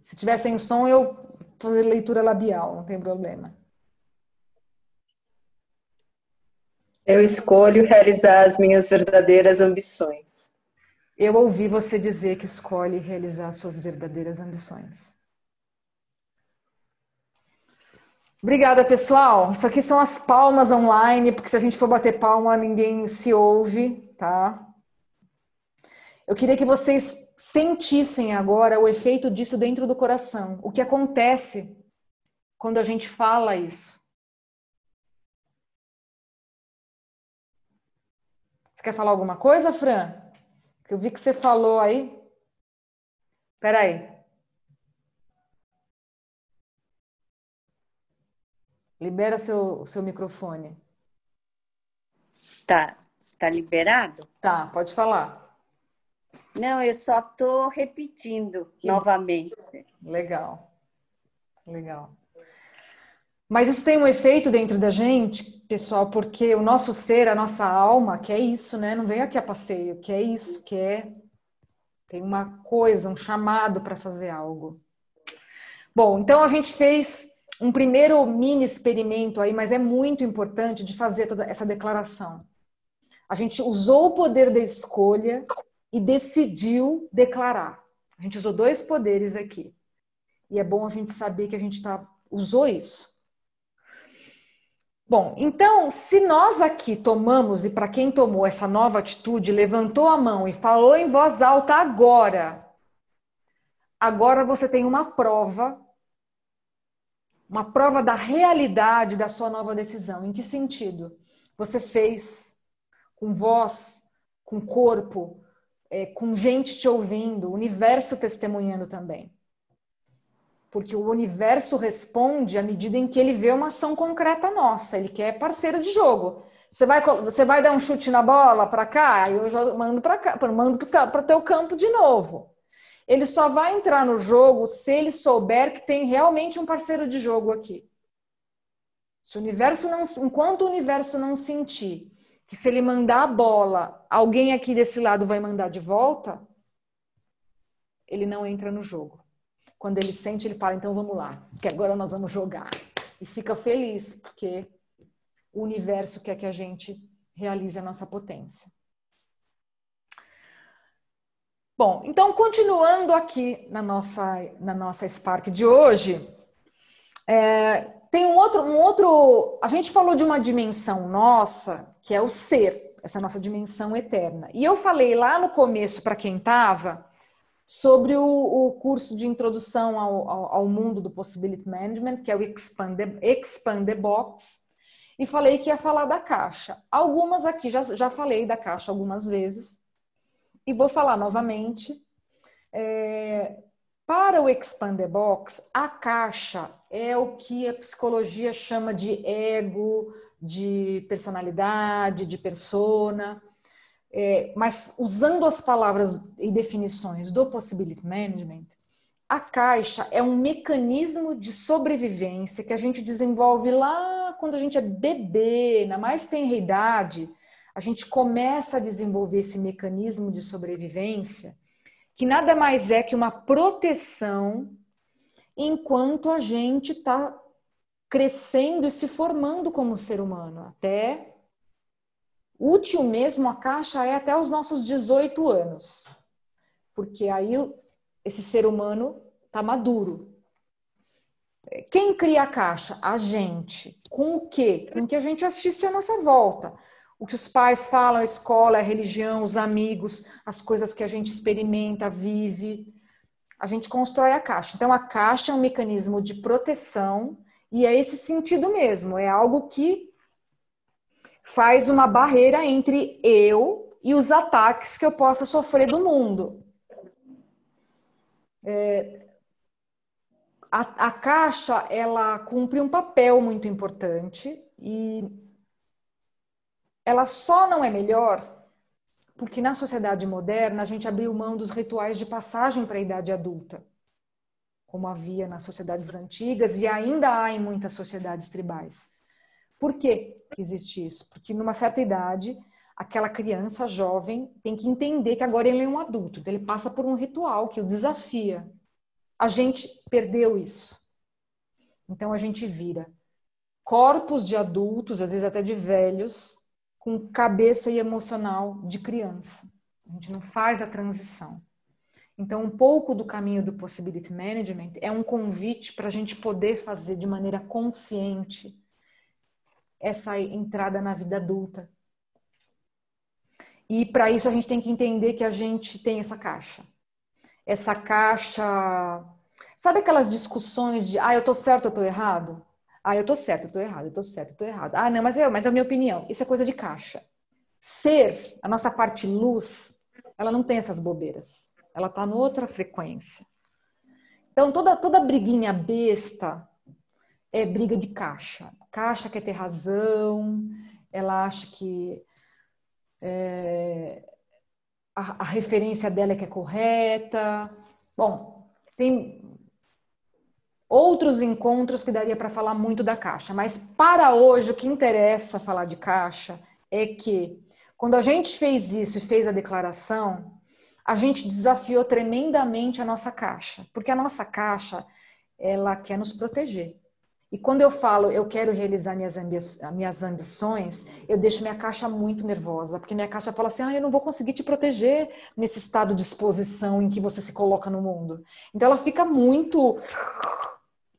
Se tiver sem som, eu fazer leitura labial, não tem problema. Eu escolho realizar as minhas verdadeiras ambições. Eu ouvi você dizer que escolhe realizar suas verdadeiras ambições. Obrigada, pessoal. Isso aqui são as palmas online, porque se a gente for bater palma, ninguém se ouve, tá? Eu queria que vocês sentissem agora o efeito disso dentro do coração. O que acontece quando a gente fala isso? Você quer falar alguma coisa, Fran? Eu vi que você falou aí. Peraí. Libera seu, seu microfone. Tá, tá liberado? Tá, pode falar. Não, eu só tô repetindo que... novamente. Legal. Legal. Mas isso tem um efeito dentro da gente, pessoal, porque o nosso ser, a nossa alma, quer isso, né? Não vem aqui a passeio, quer isso, quer. Tem uma coisa, um chamado para fazer algo. Bom, então a gente fez um primeiro mini experimento aí, mas é muito importante de fazer toda essa declaração. A gente usou o poder da escolha e decidiu declarar. A gente usou dois poderes aqui. E é bom a gente saber que a gente tá, usou isso. Bom, então, se nós aqui tomamos, e para quem tomou essa nova atitude, levantou a mão e falou em voz alta agora, agora você tem uma prova uma prova da realidade da sua nova decisão. Em que sentido? Você fez com voz, com corpo, é, com gente te ouvindo, o universo testemunhando também. Porque o universo responde à medida em que ele vê uma ação concreta nossa, ele quer parceiro de jogo. Você vai, você vai dar um chute na bola para cá, eu já mando para cá, mando para o teu campo de novo. Ele só vai entrar no jogo se ele souber que tem realmente um parceiro de jogo aqui. Se o universo não, enquanto o universo não sentir que se ele mandar a bola, alguém aqui desse lado vai mandar de volta, ele não entra no jogo. Quando ele sente, ele fala: então vamos lá, que agora nós vamos jogar. E fica feliz, porque o universo quer que a gente realize a nossa potência. Bom, então continuando aqui na nossa, na nossa Spark de hoje, é, tem um outro, um outro. A gente falou de uma dimensão nossa, que é o ser, essa nossa dimensão eterna. E eu falei lá no começo, para quem estava, sobre o, o, curso de introdução ao, ao, ao, mundo do Possibility Management, que é o Expand the, Expand the Box, e falei que ia falar da caixa. Algumas aqui já, já falei da caixa algumas vezes, e vou falar novamente. É, para o Expand the Box, a caixa é o que a psicologia chama de ego, de personalidade, de persona. É, mas usando as palavras e definições do Possibility Management, a caixa é um mecanismo de sobrevivência que a gente desenvolve lá quando a gente é bebê, na mais tenra idade, a gente começa a desenvolver esse mecanismo de sobrevivência que nada mais é que uma proteção enquanto a gente está crescendo e se formando como ser humano. Até útil mesmo a caixa é até os nossos 18 anos, porque aí esse ser humano está maduro. Quem cria a caixa? A gente. Com o quê? Com o que a gente assiste à nossa volta o que os pais falam, a escola, a religião, os amigos, as coisas que a gente experimenta, vive. A gente constrói a caixa. Então, a caixa é um mecanismo de proteção e é esse sentido mesmo. É algo que faz uma barreira entre eu e os ataques que eu possa sofrer do mundo. É, a, a caixa, ela cumpre um papel muito importante e ela só não é melhor porque na sociedade moderna a gente abriu mão dos rituais de passagem para a idade adulta, como havia nas sociedades antigas e ainda há em muitas sociedades tribais. Por que existe isso? Porque numa certa idade, aquela criança jovem tem que entender que agora ele é um adulto, então ele passa por um ritual que o desafia. A gente perdeu isso. Então a gente vira corpos de adultos, às vezes até de velhos, com cabeça e emocional de criança. A gente não faz a transição. Então, um pouco do caminho do Possibility Management é um convite para a gente poder fazer de maneira consciente essa entrada na vida adulta. E para isso a gente tem que entender que a gente tem essa caixa. Essa caixa. Sabe aquelas discussões de, ah, eu tô certo, eu tô errado? Ah, eu tô certo, eu tô errado, eu tô certo, eu tô errado. Ah, não, mas é, mas é a minha opinião. Isso é coisa de caixa. Ser, a nossa parte luz, ela não tem essas bobeiras. Ela tá noutra frequência. Então, toda, toda briguinha besta é briga de caixa. Caixa quer ter razão, ela acha que é, a, a referência dela é que é correta. Bom, tem outros encontros que daria para falar muito da caixa, mas para hoje o que interessa falar de caixa é que quando a gente fez isso e fez a declaração, a gente desafiou tremendamente a nossa caixa, porque a nossa caixa ela quer nos proteger. E quando eu falo eu quero realizar minhas, ambi minhas ambições, eu deixo minha caixa muito nervosa, porque minha caixa fala assim: ah, eu não vou conseguir te proteger nesse estado de exposição em que você se coloca no mundo. Então ela fica muito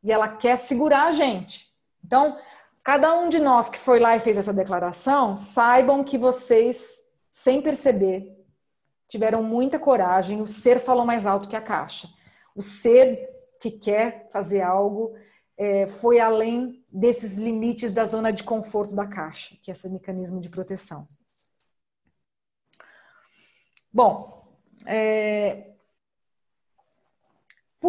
e ela quer segurar a gente. Então, cada um de nós que foi lá e fez essa declaração, saibam que vocês, sem perceber, tiveram muita coragem. O ser falou mais alto que a caixa. O ser que quer fazer algo é, foi além desses limites da zona de conforto da caixa, que é esse mecanismo de proteção. Bom, é,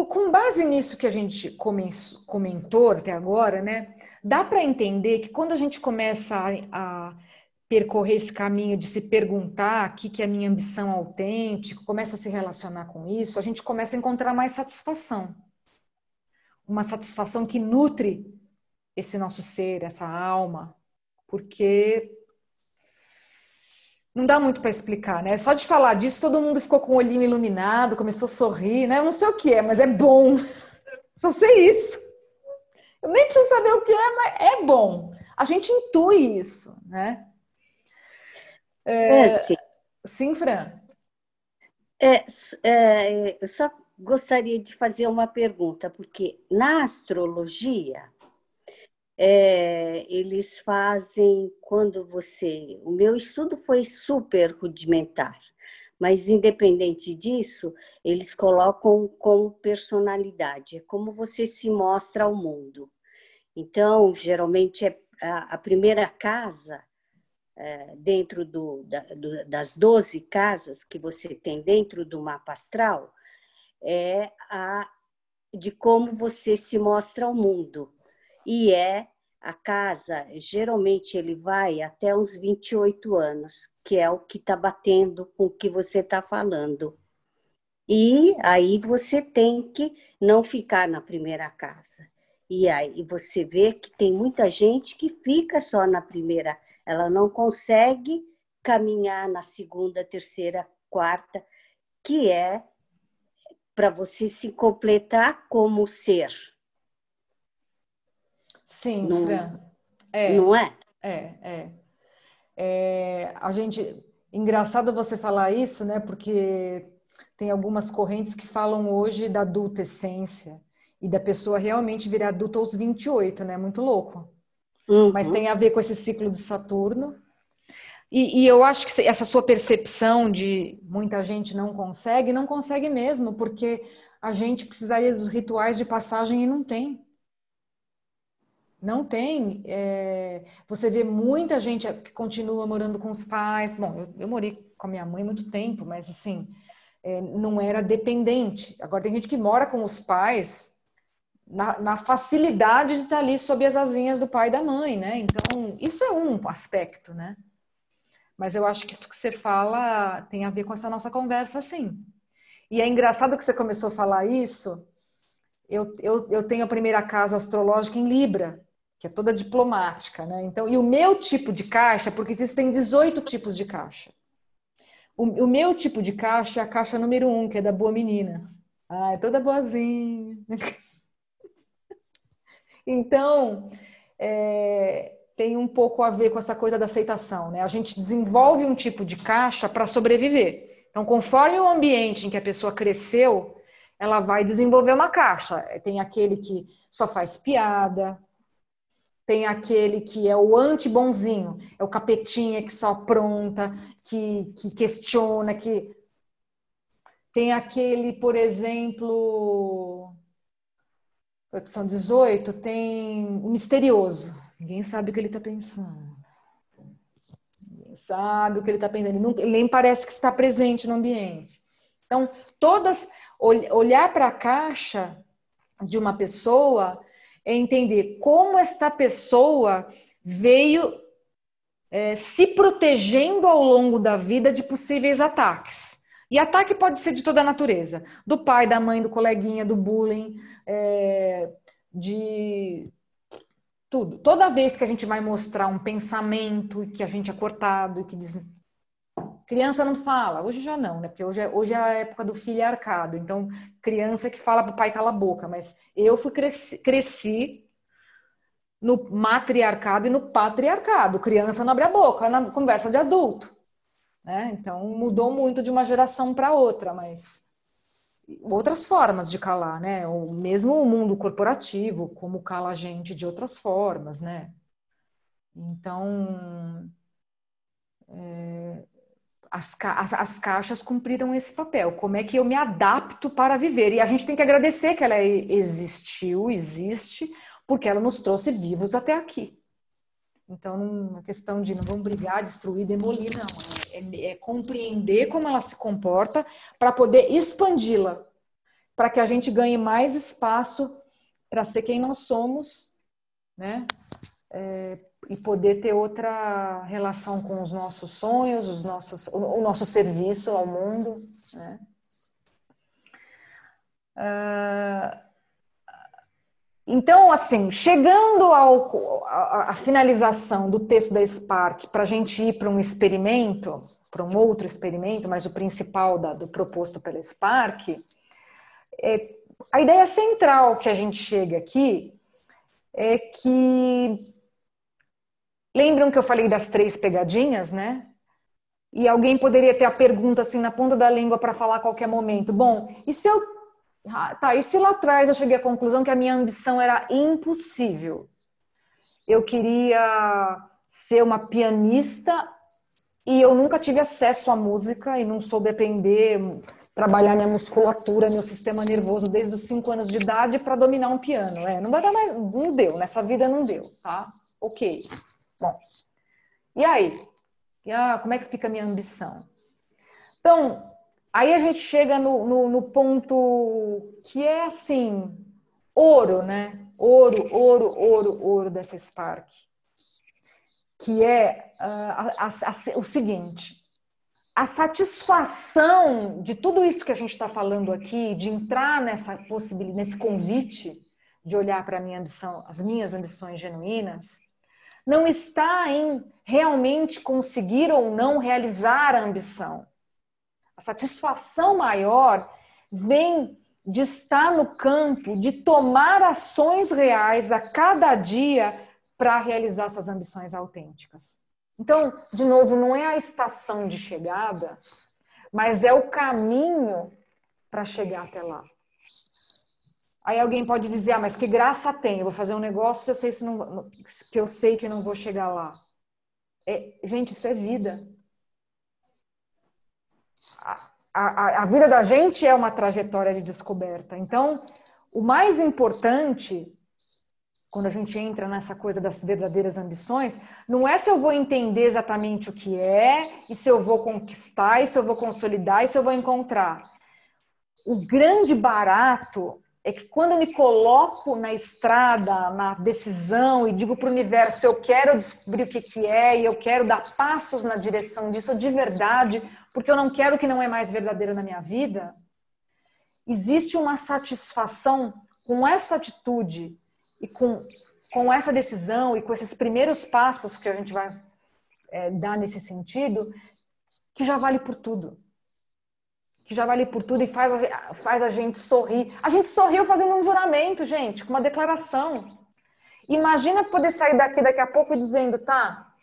com base nisso que a gente comentou até agora, né, dá para entender que quando a gente começa a, a, percorrer esse caminho de se perguntar o que, que é a minha ambição autêntica, começa a se relacionar com isso, a gente começa a encontrar mais satisfação. Uma satisfação que nutre esse nosso ser, essa alma, porque não dá muito para explicar, né? Só de falar disso, todo mundo ficou com o olhinho iluminado, começou a sorrir, né? Eu não sei o que é, mas é bom. Só sei isso. Eu nem preciso saber o que é, mas é bom. A gente intui isso, né? É, é sim. sim, Fran. É, é, eu só gostaria de fazer uma pergunta, porque na astrologia é, eles fazem quando você. O meu estudo foi super rudimentar, mas independente disso, eles colocam como personalidade, é como você se mostra ao mundo. Então, geralmente, é a, a primeira casa, é, dentro do, da, do, das 12 casas que você tem dentro do mapa astral, é a de como você se mostra ao mundo e é a casa, geralmente ele vai até uns 28 anos, que é o que está batendo com o que você está falando. E aí você tem que não ficar na primeira casa. E aí você vê que tem muita gente que fica só na primeira, ela não consegue caminhar na segunda, terceira, quarta, que é para você se completar como ser. Sim, não, Fran. É, não é? É, é. é? A gente. Engraçado você falar isso, né? Porque tem algumas correntes que falam hoje da adulta essência e da pessoa realmente virar adulta aos 28, né? Muito louco. Uhum. Mas tem a ver com esse ciclo de Saturno. E, e, eu acho que essa sua percepção de muita gente não consegue, não consegue mesmo, porque a gente precisaria dos rituais de passagem e não tem. Não tem. É... Você vê muita gente que continua morando com os pais. Bom, eu, eu morei com a minha mãe muito tempo, mas assim, é, não era dependente. Agora tem gente que mora com os pais na, na, facilidade de estar ali sob as asinhas do pai e da mãe, né? Então, isso é um aspecto, né? Mas eu acho que isso que você fala tem a ver com essa nossa conversa, sim. E é engraçado que você começou a falar isso. Eu, eu, eu tenho a primeira casa astrológica em Libra que é toda diplomática, né? Então, e o meu tipo de caixa, porque existem 18 tipos de caixa. O, o meu tipo de caixa é a caixa número um, que é da boa menina. Ah, é toda boazinha. então, é, tem um pouco a ver com essa coisa da aceitação, né? A gente desenvolve um tipo de caixa para sobreviver. Então, conforme o ambiente em que a pessoa cresceu, ela vai desenvolver uma caixa. Tem aquele que só faz piada, tem aquele que é o anti-bonzinho, é o capetinha que só apronta, que, que questiona, que. Tem aquele, por exemplo, são 18, tem o misterioso. Ninguém sabe o que ele está pensando. Ninguém sabe o que ele está pensando. Ele, não, ele nem parece que está presente no ambiente. Então, todas. Olhar para a caixa de uma pessoa é entender como esta pessoa veio é, se protegendo ao longo da vida de possíveis ataques. E ataque pode ser de toda a natureza: do pai, da mãe, do coleguinha, do bullying, é, de tudo. Toda vez que a gente vai mostrar um pensamento que a gente é cortado e que diz Criança não fala, hoje já não, né? Porque hoje é, hoje é a época do filho arcado. Então, criança que fala pro pai cala a boca. Mas eu fui cresci, cresci no matriarcado e no patriarcado. Criança não abre a boca, é na conversa de adulto. Né? Então, mudou muito de uma geração para outra, mas outras formas de calar, né? O mesmo o mundo corporativo, como cala a gente de outras formas, né? Então, é, as, as, as, caixas cumpriram esse papel. Como é que eu me adapto para viver? E a gente tem que agradecer que ela existiu, existe, porque ela nos trouxe vivos até aqui. Então, não é questão de não vamos brigar, destruir, demolir, não. é, é compreender como ela se comporta para poder expandi-la, para que a gente ganhe mais espaço para ser quem nós somos, né? É, e poder ter outra relação com os nossos sonhos, os nossos, o, nosso serviço ao mundo, né? Uh, então, assim, chegando ao, a, a, finalização do texto da Spark para a gente ir para um experimento, para um outro experimento, mas o principal da, do proposto pela Spark, é, a ideia central que a gente chega aqui é que lembram que eu falei das três pegadinhas, né? E alguém poderia ter a pergunta assim na ponta da língua para falar a qualquer momento. Bom, e se eu ah, tá, e se lá atrás eu cheguei à conclusão que a minha ambição era impossível? Eu queria ser uma pianista e eu nunca tive acesso à música e não soube aprender, trabalhar minha musculatura, meu sistema nervoso desde os 5 anos de idade para dominar um piano. É, não vai dar mais, não deu, nessa vida não deu, tá? Ok. Bom, e aí? Ah, como é que fica a minha ambição? Então, Aí a gente chega no, no, no, ponto que é assim, ouro, né? Ouro, ouro, ouro, ouro dessa Spark. Que é uh, a, a, o seguinte: a satisfação de tudo isso que a gente está falando aqui, de entrar nessa possibilidade, nesse convite de olhar para a minha ambição, as minhas ambições genuínas, não está em realmente conseguir ou não realizar a ambição a satisfação maior vem de estar no campo, de tomar ações reais a cada dia para realizar essas ambições autênticas. Então, de novo, não é a estação de chegada, mas é o caminho para chegar até lá. Aí alguém pode dizer: "Ah, mas que graça tem? Eu vou fazer um negócio, eu sei se não, que eu sei que não vou chegar lá". É, gente, isso é vida a, a, vida da gente é uma trajetória de descoberta. Então, o mais importante, quando a gente entra nessa coisa das verdadeiras ambições, não é se eu vou entender exatamente o que é, e se eu vou conquistar, e se eu vou consolidar, e se eu vou encontrar. O grande barato é que quando eu me coloco na estrada, na decisão e digo para o universo, eu quero descobrir o que, que é e eu quero dar passos na direção disso de verdade, porque eu não quero que não é mais verdadeiro na minha vida, existe uma satisfação com essa atitude e com, com essa decisão e com esses primeiros passos que a gente vai é, dar nesse sentido, que já vale por tudo que já vale por tudo e faz a, faz a gente sorrir. A gente sorriu fazendo um juramento, gente, com uma declaração. Imagina poder sair daqui daqui a pouco dizendo, tá,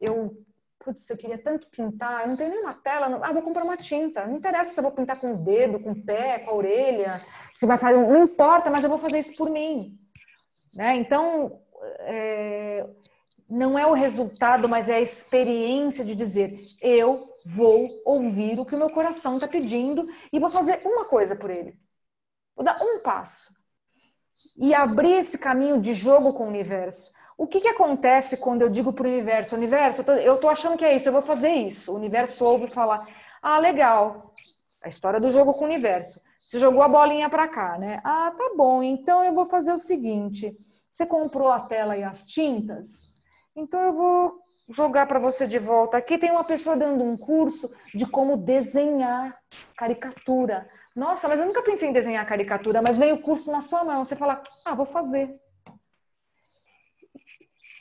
eu, putz, eu queria tanto pintar, eu não tenho nenhuma tela, não, ah, vou comprar uma tinta. Não interessa se eu vou pintar com o dedo, com o pé, com a orelha, se vai fazer, não importa, mas eu vou fazer isso por mim. Né? Então, é, não é o resultado, mas é a experiência de dizer, eu vou ouvir o que o meu coração está pedindo e vou fazer uma coisa por ele. Vou dar um passo. E abrir esse caminho de jogo com o universo. O que, que acontece quando eu digo para o universo, universo, eu estou achando que é isso, eu vou fazer isso. O universo ouve falar, ah, legal, a história do jogo com o universo. Você jogou a bolinha para cá, né? Ah, tá bom, então eu vou fazer o seguinte, você comprou a tela e as tintas? Então eu vou jogar para você de volta. Aqui tem uma pessoa dando um curso de como desenhar caricatura. Nossa, mas eu nunca pensei em desenhar caricatura, mas vem o curso na sua mão. Você fala, ah, vou fazer.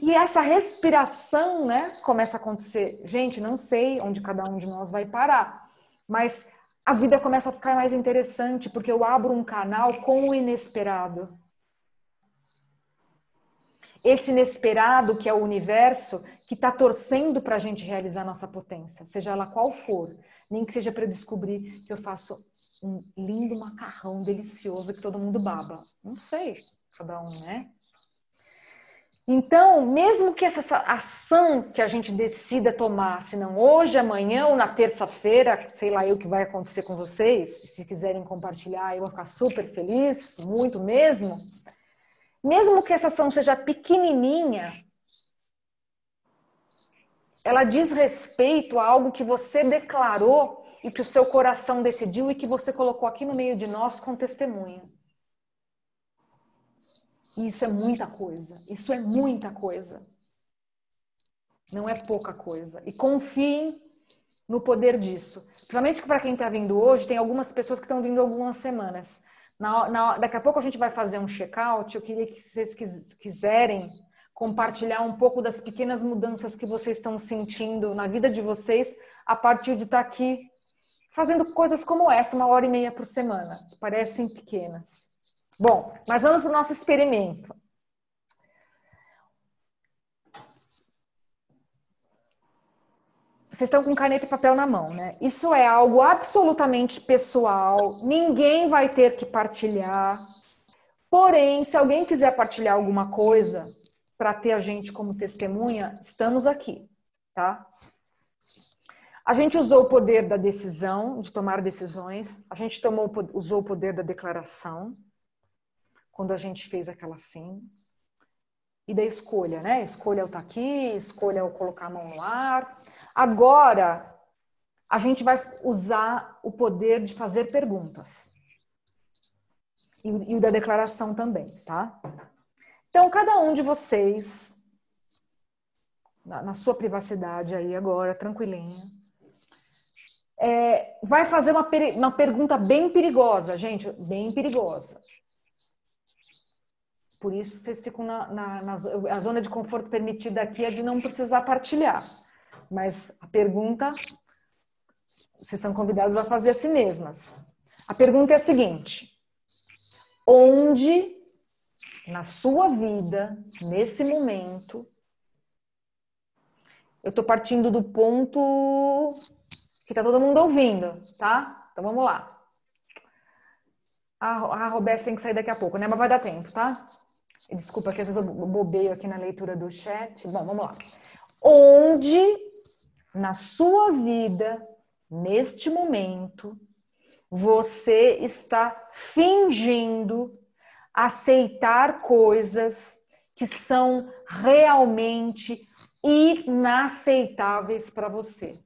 E essa respiração, né, começa a acontecer. Gente, não sei onde cada um de nós vai parar, mas a vida começa a ficar mais interessante porque eu abro um canal com o inesperado esse inesperado que é o universo que está torcendo para a gente realizar nossa potência, seja ela qual for, nem que seja para descobrir que eu faço um lindo macarrão delicioso que todo mundo baba. Não sei, cada um, né? Então, mesmo que essa ação que a gente decida tomar, se não hoje, amanhã ou na terça-feira, sei lá eu que vai acontecer com vocês, se quiserem compartilhar, eu vou ficar super feliz, muito mesmo mesmo que essa ação seja pequenininha, ela diz respeito a algo que você declarou e que o seu coração decidiu e que você colocou aqui no meio de nós com testemunha. Isso é muita coisa. Isso é muita coisa. Não é pouca coisa. E confiem no poder disso. Principalmente para quem está vindo hoje, tem algumas pessoas que estão vindo algumas semanas. Na, na, daqui a pouco a gente vai fazer um check-out. Eu queria que vocês quiserem compartilhar um pouco das pequenas mudanças que vocês estão sentindo na vida de vocês a partir de estar aqui fazendo coisas como essa, uma hora e meia por semana. Parecem pequenas. Bom, mas vamos para o nosso experimento. Vocês estão com caneta e papel na mão, né? Isso é algo absolutamente pessoal, ninguém vai ter que partilhar. Porém, se alguém quiser partilhar alguma coisa para ter a gente como testemunha, estamos aqui, tá? A gente usou o poder da decisão, de tomar decisões, a gente tomou, usou o poder da declaração, quando a gente fez aquela sim, e da escolha, né? Escolha eu estar tá aqui, escolha eu colocar a mão no ar. Agora, a gente vai usar o poder de fazer perguntas. E, e o da declaração também, tá? Então, cada um de vocês, na, na sua privacidade aí agora, tranquilinha, é, vai fazer uma, uma pergunta bem perigosa, gente, bem perigosa. Por isso, vocês ficam na, na, na a zona de conforto permitida aqui é de não precisar partilhar. Mas a pergunta, vocês são convidados a fazer a si mesmas. A pergunta é a seguinte: onde na sua vida, nesse momento, eu estou partindo do ponto que está todo mundo ouvindo, tá? Então vamos lá. A, a Roberta tem que sair daqui a pouco, né? Mas vai dar tempo, tá? Desculpa que às vezes eu bobeio aqui na leitura do chat. Bom, vamos lá. Onde na sua vida, neste momento, você está fingindo aceitar coisas que são realmente inaceitáveis para você.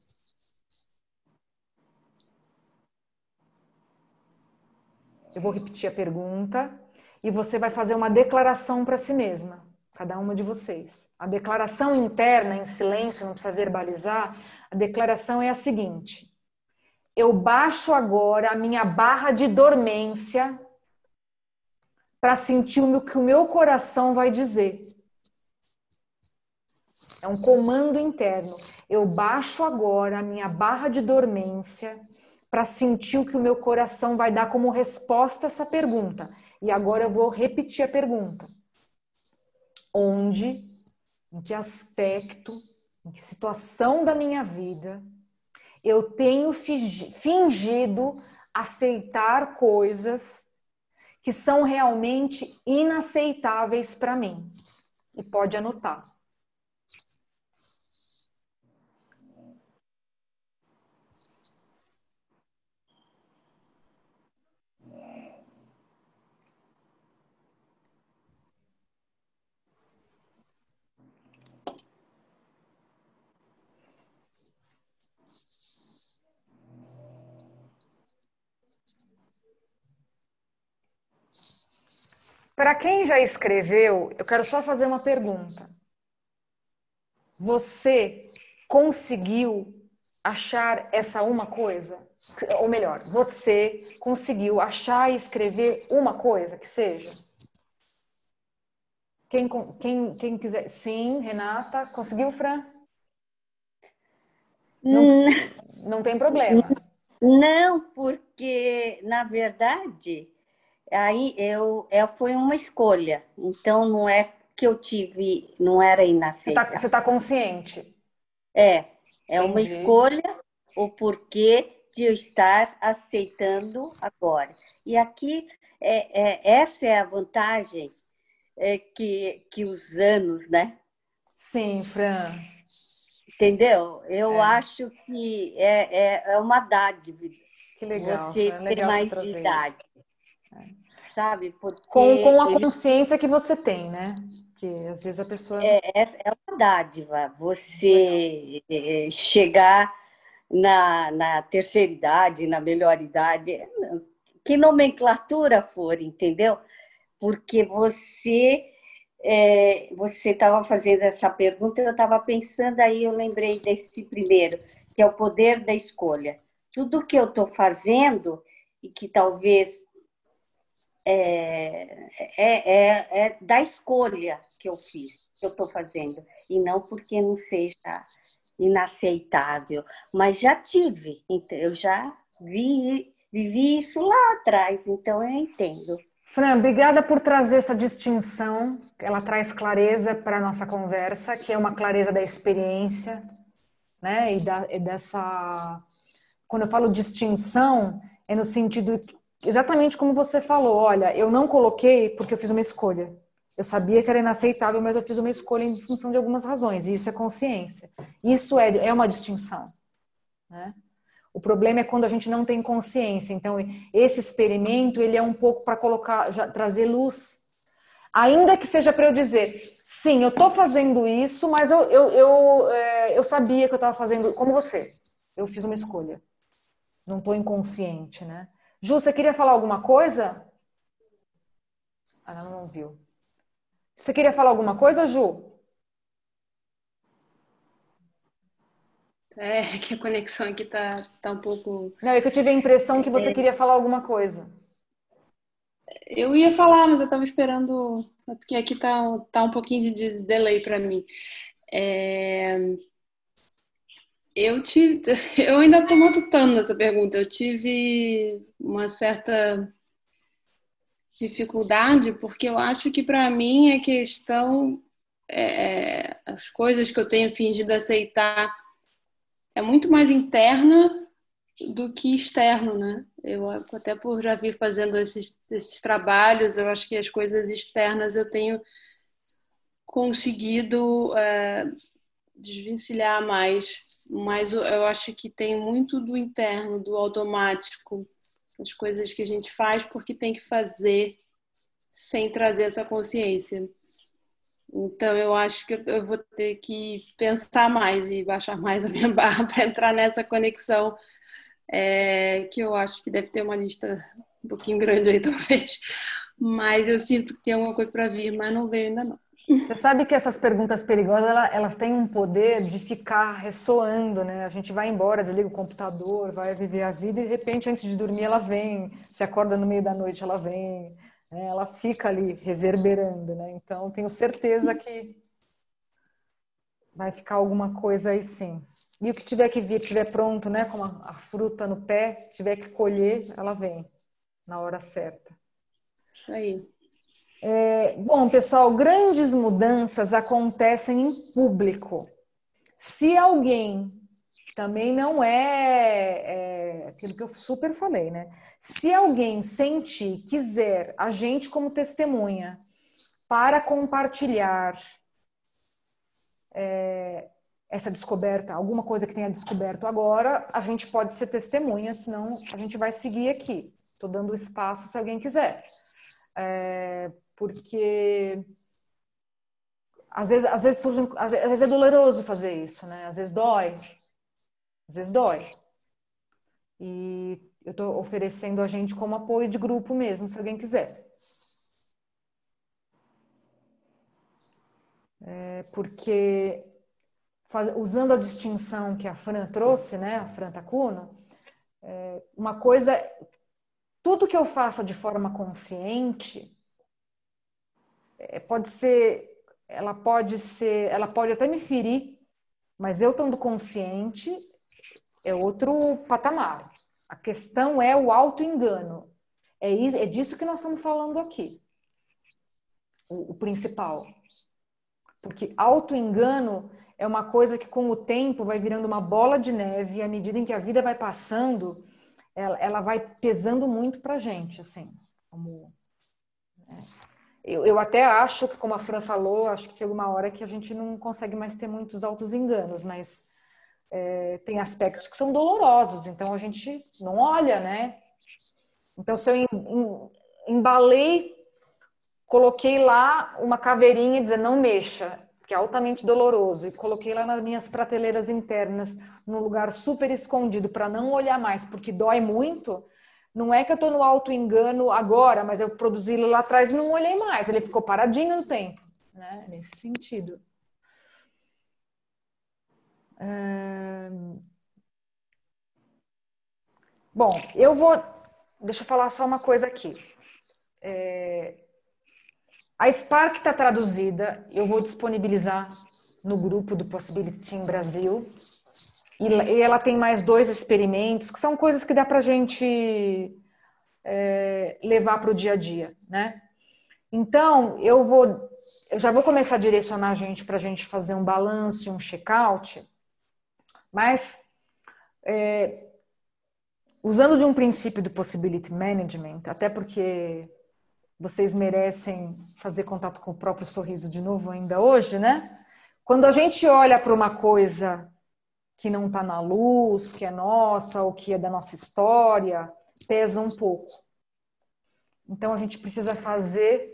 Eu vou repetir a pergunta e você vai fazer uma declaração para si mesma, cada uma de vocês. A declaração interna, em silêncio, não precisa verbalizar. A declaração é a seguinte: eu baixo agora a minha barra de dormência para sentir o que o meu coração vai dizer. É um comando interno. Eu baixo agora a minha barra de dormência para sentir o que o meu coração vai dar como resposta a essa pergunta. E agora eu vou repetir a pergunta. Onde, em que aspecto, em que situação da minha vida eu tenho fingido aceitar coisas que são realmente inaceitáveis para mim? E pode anotar. Para quem já escreveu, eu quero só fazer uma pergunta. Você conseguiu achar essa uma coisa? Ou melhor, você conseguiu achar e escrever uma coisa que seja? Quem, quem, quem quiser. Sim, Renata. Conseguiu, Fran? Não, hum. não tem problema. Não, porque, na verdade, aí eu, eu foi uma escolha. Então não é que eu tive, não era inaceitável. Você está tá consciente? É, é Entendi. uma escolha o porquê de eu estar aceitando agora. E aqui é, é essa é a vantagem é, que, que os anos, né? Sim, Fran. Entendeu? Eu é. acho que é, é, é uma dádiva. Que legal. Você ter mais idade. É sabe? Porque com, com a consciência que você tem, né? Porque às vezes a pessoa. É, é uma dádiva você é, chegar na, na terceira idade, na melhor idade, que nomenclatura for, entendeu? Porque você é, você estava fazendo essa pergunta, eu estava pensando aí, eu lembrei desse primeiro, que é o poder da escolha. Tudo que eu estou fazendo e que talvez é, é, é, é da escolha que eu fiz, que eu estou fazendo, e não porque não seja inaceitável, mas já tive, eu já vi, vivi isso lá atrás, então eu entendo. Fran, obrigada por trazer essa distinção. Ela traz clareza para a nossa conversa, que é uma clareza da experiência, né? E, da, e dessa. Quando eu falo distinção, é no sentido exatamente como você falou. Olha, eu não coloquei porque eu fiz uma escolha. Eu sabia que era inaceitável, mas eu fiz uma escolha em função de algumas razões. E isso é consciência. Isso é, é uma distinção. Né? O problema é quando a gente não tem consciência. Então, esse experimento ele é um pouco para colocar, já, trazer luz, ainda que seja para eu dizer, sim, eu estou fazendo isso, mas eu, eu, eu, é, eu sabia que eu estava fazendo, como você. Eu fiz uma escolha. Não estou inconsciente, né? Ju, você queria falar alguma coisa? Ah, ela não viu. Você queria falar alguma coisa, Ju? É, que a conexão aqui tá, tá um pouco. Não, é que eu tive a impressão que você é... queria falar alguma coisa. Eu ia falar, mas eu tava esperando, porque aqui tá, tá um pouquinho de, de delay para mim. É... Eu tive, eu ainda estou matutando nessa pergunta. Eu tive uma certa dificuldade porque eu acho que para mim a questão é, as coisas que eu tenho fingido aceitar é muito mais interna do que externo, né? Eu até por já vir fazendo esses, esses trabalhos, eu acho que as coisas externas eu tenho conseguido é, desvencilhar mais, mas eu acho que tem muito do interno, do automático, as coisas que a gente faz porque tem que fazer sem trazer essa consciência. Então, eu acho que eu vou ter que pensar mais e baixar mais a minha barra para entrar nessa conexão, é, que eu acho que deve ter uma lista um pouquinho grande aí, talvez. Mas eu sinto que tem alguma coisa para vir, mas não veio ainda não. Você sabe que essas perguntas perigosas, elas têm um poder de ficar ressoando, né? A gente vai embora, desliga o computador, vai viver a vida e de repente, antes de dormir, ela vem. Se acorda no meio da noite, ela vem né, ela fica ali reverberando, né? Então tenho certeza que vai ficar alguma coisa aí sim. E o que tiver que vir, tiver pronto, né? Como a, fruta no pé, tiver que colher, ela vem na hora certa. Aí. É, bom, pessoal, grandes mudanças acontecem em público. Se alguém também não é, é aquilo que eu super falei, né? Se alguém sentir, quiser a gente como testemunha para compartilhar é, essa descoberta, alguma coisa que tenha descoberto agora, a gente pode ser testemunha, senão a gente vai seguir aqui. Estou dando espaço se alguém quiser. É, porque às vezes, às vezes, surge, às vezes é doloroso fazer isso, né? Às vezes dói. Às vezes dói. E eu estou oferecendo a gente como apoio de grupo mesmo, se alguém quiser. É, porque faz, usando a distinção que a Fran trouxe, né, a Fran Tacuno, é, uma coisa, tudo que eu faça de forma consciente pode ser, ela pode ser, ela pode até me ferir, mas eu estando consciente é outro patamar. A questão é o auto-engano. É, é disso que nós estamos falando aqui. O, o principal. Porque auto-engano é uma coisa que com o tempo vai virando uma bola de neve e à medida em que a vida vai passando, ela, ela vai pesando muito pra gente, assim. Como, né? Eu, eu até acho que, como a Fran falou, acho que chega uma hora que a gente não consegue mais ter muitos autos-enganos, mas é, tem aspectos que são dolorosos, então a gente não olha, né? Então, se eu embalei coloquei lá uma caveirinha dizendo não mexa, que é altamente doloroso, e coloquei lá nas minhas prateleiras internas, num lugar super escondido, para não olhar mais, porque dói muito. Não é que eu estou no auto-engano agora, mas eu produzi lá atrás e não olhei mais. Ele ficou paradinho no tempo, né? Nesse sentido. Bom, eu vou. Deixa eu falar só uma coisa aqui. É... A Spark está traduzida, eu vou disponibilizar no grupo do Possibility Team Brasil. E ela tem mais dois experimentos, que são coisas que dá para a gente é, levar para o dia a dia, né? Então, eu vou, eu já vou começar a direcionar a gente para a gente fazer um balanço, um check-out, mas é, usando de um princípio do Possibility Management, até porque vocês merecem fazer contato com o próprio sorriso de novo ainda hoje, né? Quando a gente olha para uma coisa que não está na luz, que é nossa ou que é da nossa história, pesa um pouco. Então a gente precisa fazer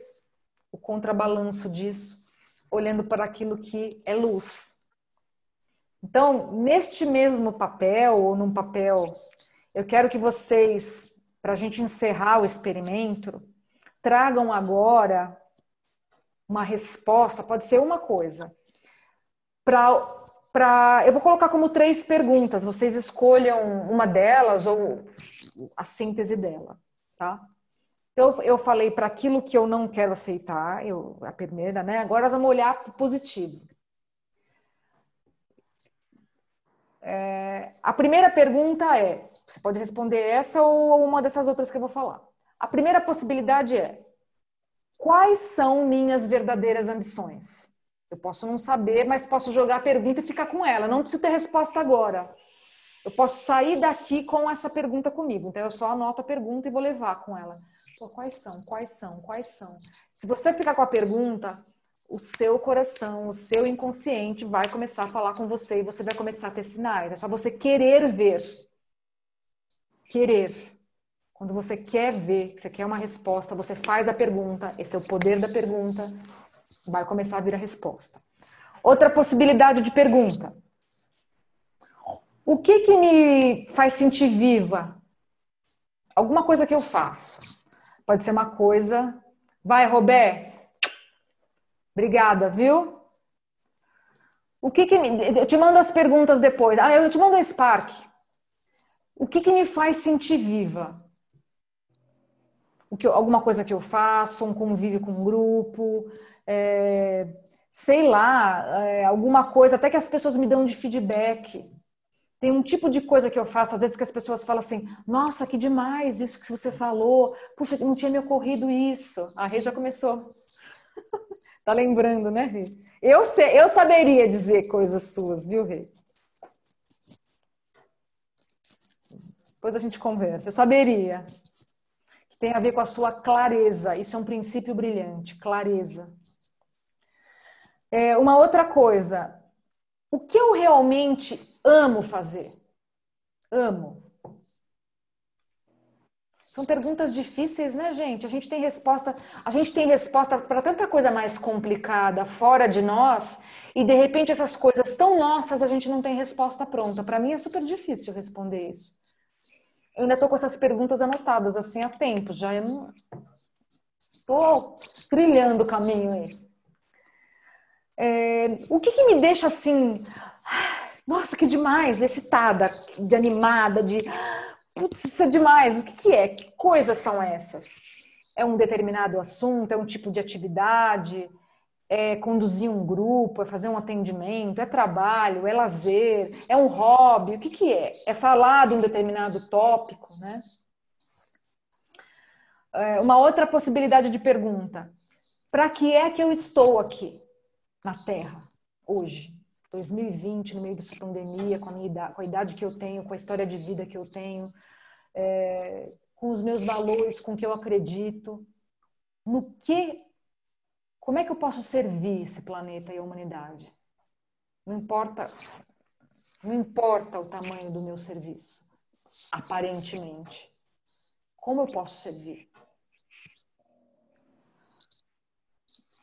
o contrabalanço disso, olhando para aquilo que é luz. Então, neste mesmo papel, ou num papel, eu quero que vocês, para a gente encerrar o experimento, tragam agora uma resposta, pode ser uma coisa, para. Eu vou colocar como três perguntas, vocês escolham uma delas ou a síntese dela, tá? Então, eu falei para aquilo que eu não quero aceitar, eu, a primeira, né? Agora nós vamos olhar para o positivo. É, a primeira pergunta é: você pode responder essa ou uma dessas outras que eu vou falar. A primeira possibilidade é: quais são minhas verdadeiras ambições? Eu posso não saber, mas posso jogar a pergunta e ficar com ela. Não preciso ter resposta agora. Eu posso sair daqui com essa pergunta comigo. Então eu só anoto a pergunta e vou levar com ela. Pô, quais são? Quais são? Quais são? Se você ficar com a pergunta, o seu coração, o seu inconsciente vai começar a falar com você e você vai começar a ter sinais. É só você querer ver. Querer. Quando você quer ver, você quer uma resposta, você faz a pergunta, esse é o poder da pergunta, vai começar a vir a resposta. Outra possibilidade de pergunta. O que que me faz sentir viva? Alguma coisa que eu faço. Pode ser uma coisa. Vai, Robé. Obrigada, viu? O que que me... Eu te mando as perguntas depois. Ah, eu te mando um Spark. O que que me faz sentir viva? O que, alguma coisa que eu faço, um convívio com um grupo, é, sei lá, é, alguma coisa, até que as pessoas me dão de feedback. Tem um tipo de coisa que eu faço, às vezes que as pessoas falam assim, nossa, que demais isso que você falou, puxa, não tinha me ocorrido isso. A Rê já começou. tá lembrando, né, Rê? Eu, eu saberia dizer coisas suas, viu, Rê? Depois a gente conversa. Eu saberia tem a ver com a sua clareza. Isso é um princípio brilhante, clareza. É, uma outra coisa, o que eu realmente amo fazer? Amo. São perguntas difíceis, né, gente? A gente tem resposta, a gente tem resposta para tanta coisa mais complicada fora de nós, e de repente essas coisas tão nossas a gente não tem resposta pronta. Para mim é super difícil responder isso. Eu ainda estou com essas perguntas anotadas assim há tempo, já eu não estou trilhando o caminho aí. É, o que, que me deixa assim, nossa, que demais, excitada, de animada, de putz, isso é demais. O que, que é? Que coisas são essas? É um determinado assunto? É um tipo de atividade? É conduzir um grupo, é fazer um atendimento, é trabalho, é lazer, é um hobby, o que, que é? É falar de um determinado tópico, né? É, uma outra possibilidade de pergunta: para que é que eu estou aqui na Terra hoje, 2020, no meio dessa pandemia, com a minha idade, com a idade que eu tenho, com a história de vida que eu tenho, é, com os meus valores, com o que eu acredito, no que como é que eu posso servir esse planeta e a humanidade? Não importa, não importa o tamanho do meu serviço, aparentemente. Como eu posso servir?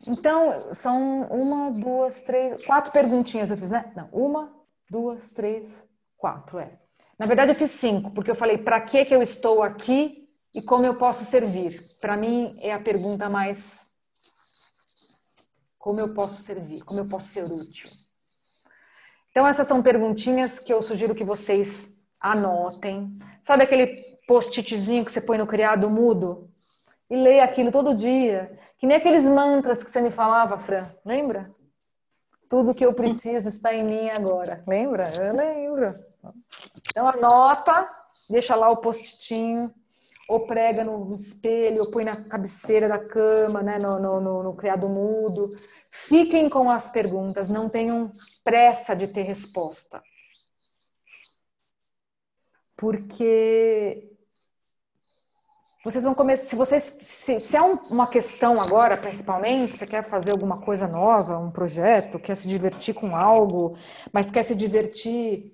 Então, são uma, duas, três, quatro perguntinhas eu fiz, né? Não, uma, duas, três, quatro, é. Na verdade, eu fiz cinco, porque eu falei, para que que eu estou aqui e como eu posso servir? Para mim, é a pergunta mais... Como eu posso servir? Como eu posso ser útil? Então, essas são perguntinhas que eu sugiro que vocês anotem. Sabe aquele post-itzinho que você põe no criado mudo? E lê aquilo todo dia. Que nem aqueles mantras que você me falava, Fran. Lembra? Tudo que eu preciso está em mim agora. Lembra? Eu lembro. Então anota, deixa lá o postitinho, ou prega no espelho, ou põe na cabeceira da cama, né, no, no, no, no criado mudo. Fiquem com as perguntas, não tenham pressa de ter resposta. Porque vocês vão começar, se vocês, se, se é uma questão agora, principalmente, você quer fazer alguma coisa nova, um projeto, quer se divertir com algo, mas quer se divertir,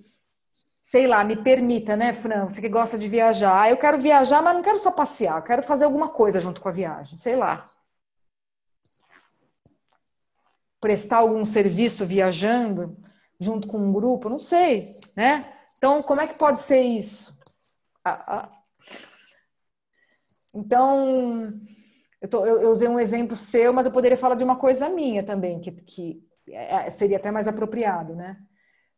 sei lá, me permita, né, Fran, você que gosta de viajar, eu quero viajar, mas não quero só passear, eu quero fazer alguma coisa junto com a viagem, sei lá. Prestar algum serviço viajando junto com um grupo, não sei, né? Então, como é que pode ser isso? Então, eu, tô, eu, eu, usei um exemplo seu, mas eu poderia falar de uma coisa minha também, que, que é, seria até mais apropriado, né?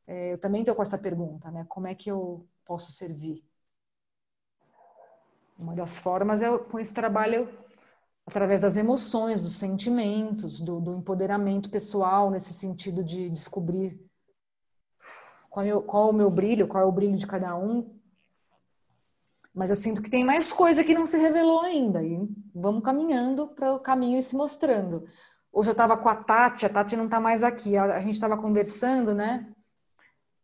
É, eu também estou com essa pergunta, né? Como é que eu posso servir? Uma das formas é com esse trabalho através das emoções, dos sentimentos, do, do empoderamento pessoal, nesse sentido de descobrir qual é, o, qual é o meu brilho, qual é o brilho de cada um, mas eu sinto que tem mais coisa que não se revelou ainda. E vamos caminhando para o caminho e se mostrando. Hoje eu estava com a Tati, a Tati não está mais aqui. A, a gente estava conversando, né?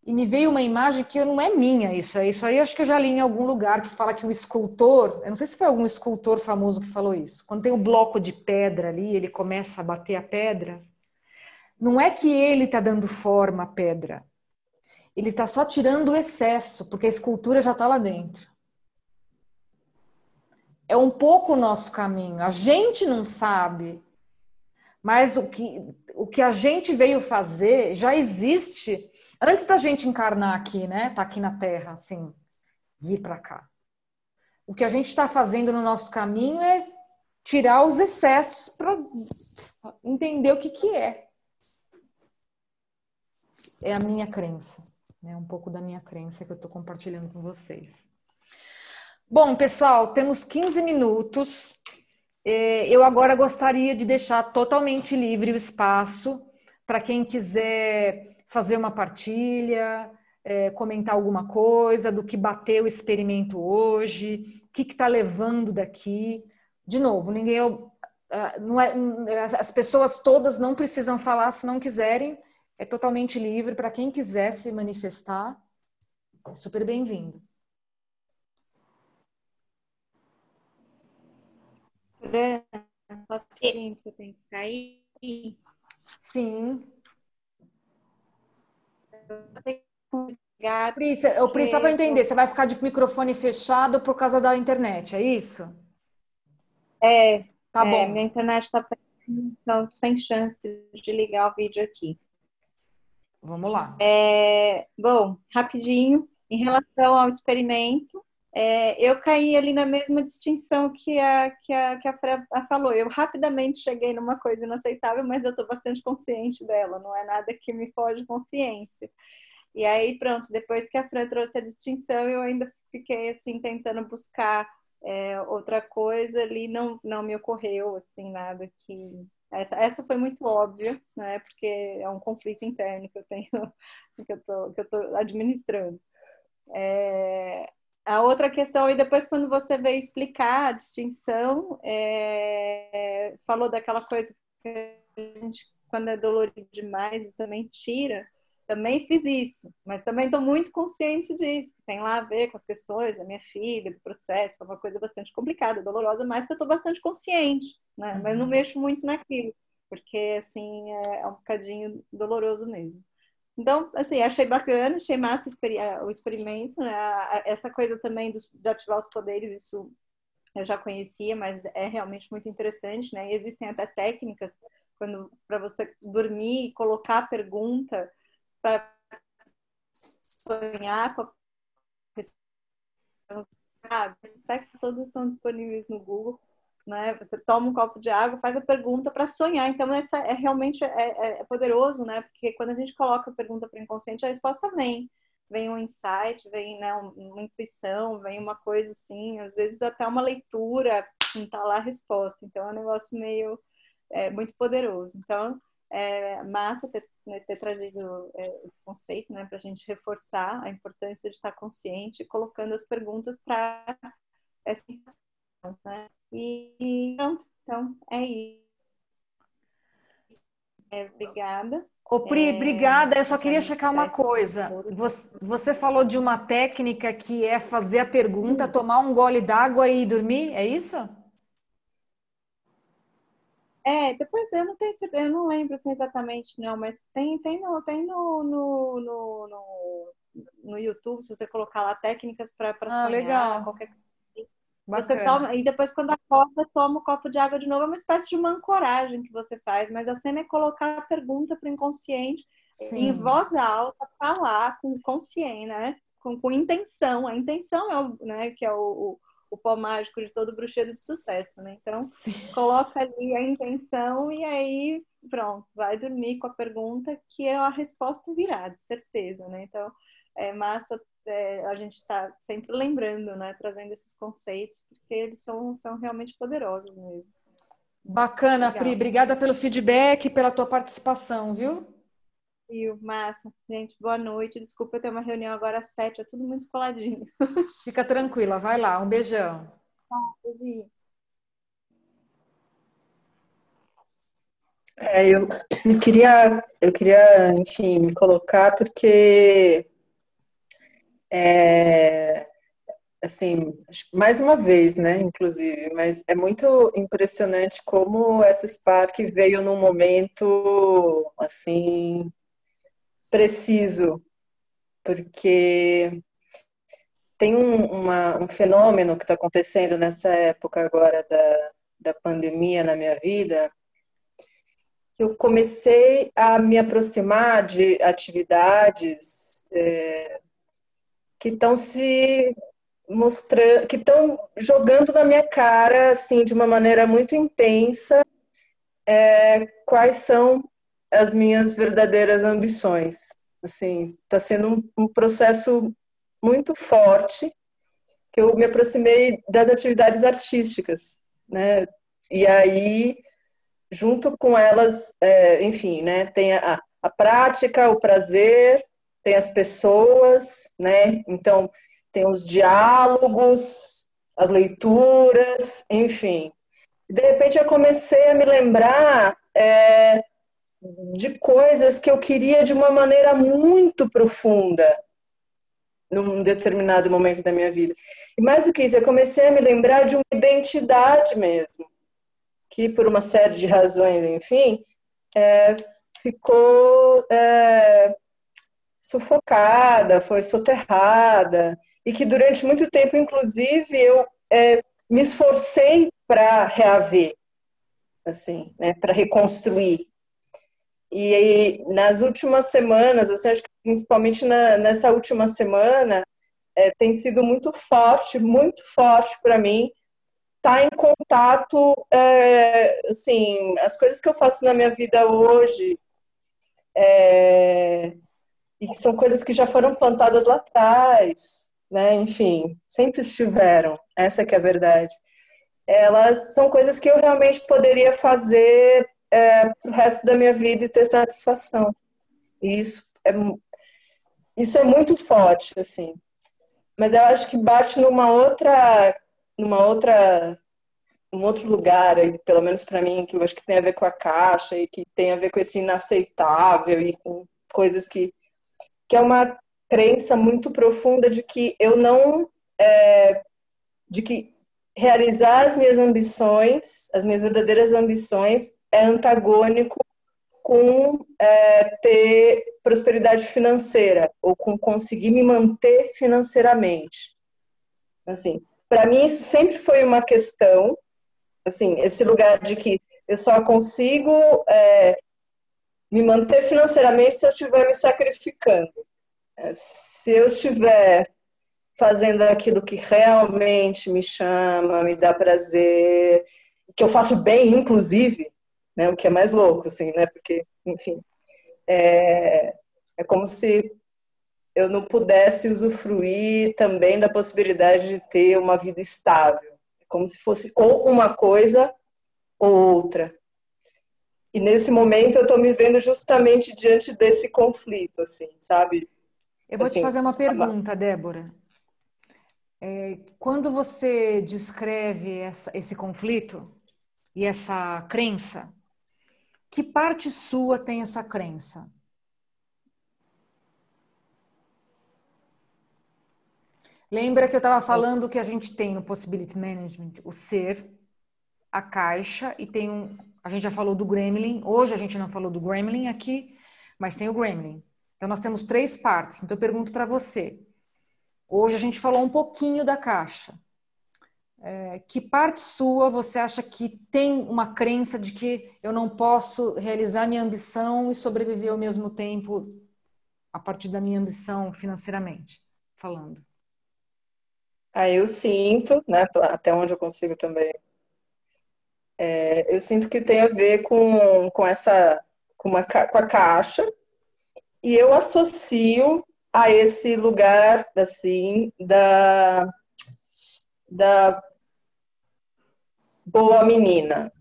E me veio uma imagem que não é minha isso aí. Isso aí acho que eu já li em algum lugar que fala que o escultor, eu não sei se foi algum escultor famoso que falou isso. Quando tem um bloco de pedra ali, ele começa a bater a pedra. Não é que ele está dando forma à pedra. Ele está só tirando o excesso, porque a escultura já está lá dentro é um pouco o nosso caminho. A gente não sabe, mas o que, o que a gente veio fazer já existe antes da gente encarnar aqui, né? Tá aqui na Terra, assim, vir para cá. O que a gente está fazendo no nosso caminho é tirar os excessos para entender o que, que é. É a minha crença, né? Um pouco da minha crença que eu estou compartilhando com vocês. Bom, pessoal, temos 15 minutos. É, eu agora gostaria de deixar totalmente livre o espaço para quem quiser fazer uma partilha, é, comentar alguma coisa do que bateu o experimento hoje, o que está levando daqui. De novo, ninguém. Não é, as pessoas todas não precisam falar se não quiserem, é totalmente livre para quem quiser se manifestar. É super bem-vindo. Fran, posso pedir que eu tenho que sair? Sim. Pri, Pri, só para entender, você vai ficar de microfone fechado por causa da internet, é isso? É. Tá é, bom. Minha internet está então sem chance de ligar o vídeo aqui. Vamos lá. É, bom, rapidinho, em relação ao experimento, é, eu caí ali na mesma distinção que a, que a, que a falou. Eu rapidamente cheguei numa coisa inaceitável, mas eu estou bastante consciente dela, não é nada que me foge consciência. E aí, pronto, depois que a Fran trouxe a distinção, eu ainda fiquei assim, tentando buscar é, outra coisa ali, não, não me ocorreu assim, nada que. Essa, essa foi muito óbvia, né? Porque é um conflito interno que eu tenho, que eu tô, que eu tô administrando. É, a outra questão, e depois quando você veio explicar a distinção, é, falou daquela coisa que a gente, quando é dolorido demais, também tira. Também fiz isso, mas também estou muito consciente disso. Tem lá a ver com as questões da minha filha, do processo, é uma coisa bastante complicada, dolorosa, mas que eu estou bastante consciente, né? Mas não uhum. mexo muito naquilo, porque assim é, é um bocadinho doloroso mesmo. Então, assim, achei bacana, achei massa o experimento, né? Essa coisa também de ativar os poderes, isso eu já conhecia, mas é realmente muito interessante, né? Existem até técnicas quando para você dormir e colocar a pergunta para sonhar com a ah, todos estão disponíveis no Google, né? Você toma um copo de água, faz a pergunta para sonhar. Então, essa é realmente é, é, é, poderoso, né? Porque quando a gente coloca a pergunta para o inconsciente, a resposta vem. Vem um insight, vem né, uma intuição, vem uma coisa assim, às vezes até uma leitura, não tá lá a resposta. Então, é um negócio meio é, muito poderoso. Então, é massa ter, né, ter trazido é, esse conceito, né, para a gente reforçar a importância de estar consciente, colocando as perguntas para essa né? E pronto, então é isso. É, obrigada. Ô, Pri, é, obrigada. Eu só queria checar uma coisa. Você, você falou de uma técnica que é fazer a pergunta, hum. tomar um gole d'água e dormir, é isso? É, depois eu não tenho certeza, eu não lembro assim, exatamente, não, mas tem, tem, no, tem no, no, no, no, no YouTube, se você colocar lá técnicas para ah, sonhar, legal. qualquer coisa. Você toma, e depois, quando acorda, toma um copo de água de novo. É uma espécie de uma ancoragem que você faz, mas a cena é colocar a pergunta para o inconsciente Sim. em voz alta, falar com consciência, né? Com, com intenção. A intenção é o, né, que é o, o o pó mágico de todo bruxeiro de sucesso, né? Então, Sim. coloca ali a intenção e aí, pronto, vai dormir com a pergunta que é a resposta virá, de certeza, né? Então, é massa é, a gente está sempre lembrando, né? Trazendo esses conceitos, porque eles são, são realmente poderosos mesmo. Bacana, Legal. Pri. Obrigada pelo feedback e pela tua participação, viu? Viu, massa. Gente, boa noite. Desculpa eu ter uma reunião agora às sete, é tudo muito coladinho. Fica tranquila, vai lá. Um beijão. beijinho. É, eu, eu queria, eu queria, enfim, me colocar porque é, assim, mais uma vez, né, inclusive, mas é muito impressionante como essa Spark veio num momento assim preciso, porque tem um, uma, um fenômeno que está acontecendo nessa época agora da, da pandemia na minha vida. Eu comecei a me aproximar de atividades é, que estão se mostrando, que estão jogando na minha cara, assim, de uma maneira muito intensa, é, quais são as minhas verdadeiras ambições. Assim, está sendo um, um, processo muito forte que eu me aproximei das atividades artísticas, né? E aí, junto com elas, é, enfim, né? Tem a, a prática, o prazer, tem as pessoas, né? Então, tem os diálogos, as leituras, enfim. De repente, eu comecei a me lembrar é, de coisas que eu queria de uma maneira muito profunda num determinado momento da minha vida. E mais do que isso, eu comecei a me lembrar de uma identidade mesmo, que por uma série de razões, enfim, é, ficou é, sufocada, foi soterrada, e que durante muito tempo, inclusive, eu é, me esforcei para reaver, assim, né, para reconstruir. E aí, nas últimas semanas, assim, acho que principalmente na, nessa última semana, é, tem sido muito forte, muito forte para mim estar tá em contato, é, assim, as coisas que eu faço na minha vida hoje, é, e que são coisas que já foram plantadas lá atrás, né? Enfim, sempre estiveram, essa que é a verdade. Elas são coisas que eu realmente poderia fazer é, o resto da minha vida e ter satisfação. E isso é, isso é muito forte, assim. Mas eu acho que bate numa outra, numa outra, um outro lugar, pelo menos para mim, que eu acho que tem a ver com a caixa e que tem a ver com esse inaceitável e com coisas que, que é uma crença muito profunda de que eu não, é, de que realizar as minhas ambições, as minhas verdadeiras ambições, é antagônico com é, ter prosperidade financeira ou com conseguir me manter financeiramente. Assim, para mim isso sempre foi uma questão, assim, esse lugar de que eu só consigo é, me manter financeiramente se eu estiver me sacrificando. É, se eu estiver fazendo aquilo que realmente me chama, me dá prazer, que eu faço bem, inclusive, né, o que é mais louco, assim, né, porque, enfim, é, é como se eu não pudesse usufruir também da possibilidade de ter uma vida estável, é como se fosse ou uma coisa ou outra. E nesse momento eu estou me vendo justamente diante desse conflito, assim, sabe? Eu vou assim, te fazer uma pergunta, Débora. É, quando você descreve essa, esse conflito e essa crença, que parte sua tem essa crença? Lembra que eu estava falando que a gente tem no Possibility Management o ser, a caixa e tem um. A gente já falou do Gremlin. Hoje a gente não falou do Gremlin aqui, mas tem o Gremlin. Então nós temos três partes. Então eu pergunto para você: Hoje a gente falou um pouquinho da caixa. É, que parte sua você acha que tem uma crença de que eu não posso realizar minha ambição e sobreviver ao mesmo tempo a partir da minha ambição financeiramente falando? Ah, eu sinto, né, até onde eu consigo também. É, eu sinto que tem a ver com, com essa com, uma, com a caixa e eu associo a esse lugar assim da da boa menina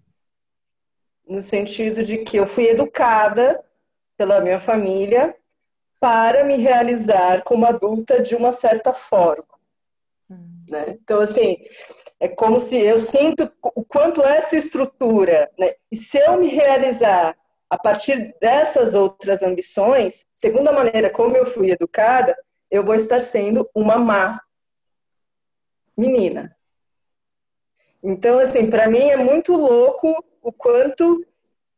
no sentido de que eu fui educada pela minha família para me realizar como adulta de uma certa forma hum. né? então assim é como se eu sinto o quanto essa estrutura né? e se eu me realizar a partir dessas outras ambições, segundo a maneira como eu fui educada, eu vou estar sendo uma má menina. Então, assim, para mim é muito louco o quanto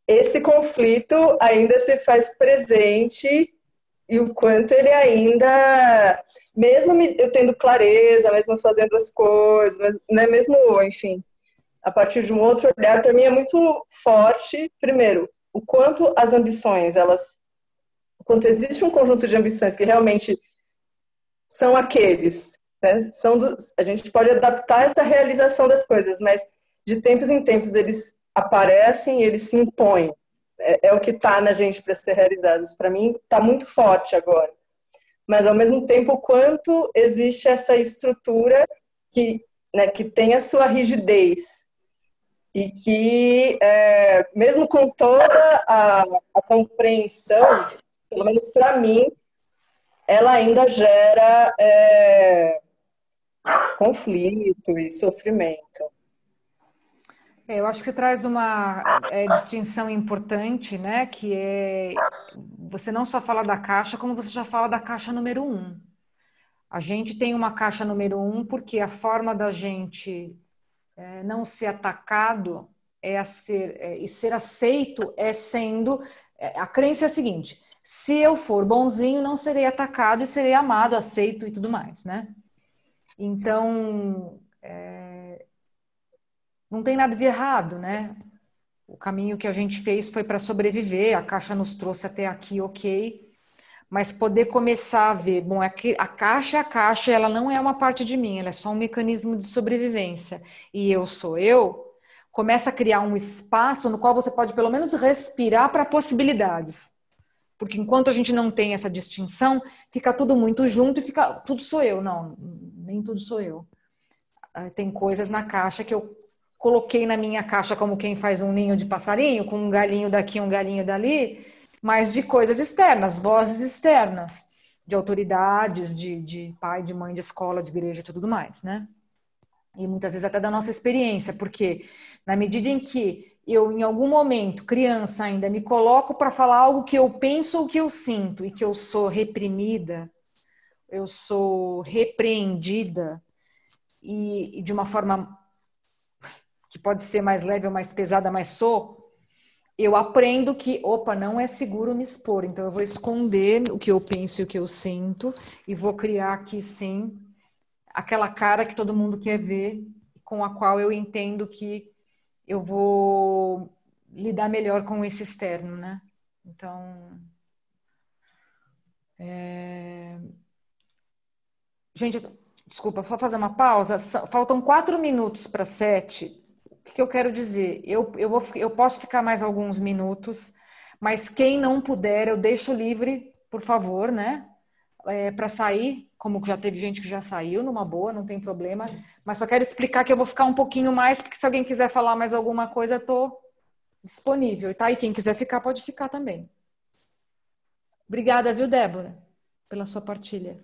esse conflito ainda se faz presente e o quanto ele ainda, mesmo eu tendo clareza, mesmo fazendo as coisas, né, mesmo, enfim, a partir de um outro olhar, para mim é muito forte, primeiro, o quanto as ambições, elas, o quanto existe um conjunto de ambições que realmente são aqueles, né? São a gente pode adaptar essa realização das coisas, mas de tempos em tempos eles aparecem, eles se impõem. É, é o que está na gente para ser realizados. Para mim, está muito forte agora. Mas ao mesmo tempo, quanto existe essa estrutura que, né, que tem a sua rigidez, e que, é, mesmo com toda a, a compreensão, pelo menos para mim, ela ainda gera é, conflito e sofrimento. É, eu acho que você traz uma é, distinção importante, né? Que é você não só fala da caixa, como você já fala da caixa número um. A gente tem uma caixa número um porque a forma da gente é, não ser atacado é ser, é, e ser aceito é sendo. É, a crença é a seguinte: se eu for bonzinho, não serei atacado e serei amado, aceito e tudo mais, né? Então, é, não tem nada de errado, né? O caminho que a gente fez foi para sobreviver, a caixa nos trouxe até aqui, ok mas poder começar a ver, bom, é que a caixa é a caixa, ela não é uma parte de mim, ela é só um mecanismo de sobrevivência e eu sou eu, começa a criar um espaço no qual você pode pelo menos respirar para possibilidades. Porque enquanto a gente não tem essa distinção, fica tudo muito junto e fica tudo sou eu, não, nem tudo sou eu. Ah, tem coisas na caixa que eu coloquei na minha caixa como quem faz um ninho de passarinho, com um galinho daqui, um galinho dali, mas de coisas externas, vozes externas, de autoridades, de, de pai, de mãe, de escola, de igreja e tudo mais, né? E muitas vezes até da nossa experiência, porque na medida em que eu, em algum momento, criança ainda, me coloco para falar algo que eu penso ou que eu sinto e que eu sou reprimida, eu sou repreendida e, e de uma forma que pode ser mais leve ou mais pesada, mas sou, eu aprendo que, opa, não é seguro me expor, então eu vou esconder o que eu penso e o que eu sinto e vou criar aqui sim aquela cara que todo mundo quer ver, com a qual eu entendo que eu vou lidar melhor com esse externo, né? Então, é... gente, desculpa, vou fazer uma pausa. Faltam quatro minutos para sete. O que eu quero dizer? Eu, eu, vou, eu posso ficar mais alguns minutos, mas quem não puder, eu deixo livre, por favor, né? É, para sair, como já teve gente que já saiu, numa boa, não tem problema. Mas só quero explicar que eu vou ficar um pouquinho mais, porque se alguém quiser falar mais alguma coisa, eu tô disponível, tá? E quem quiser ficar, pode ficar também. Obrigada, viu, Débora, pela sua partilha.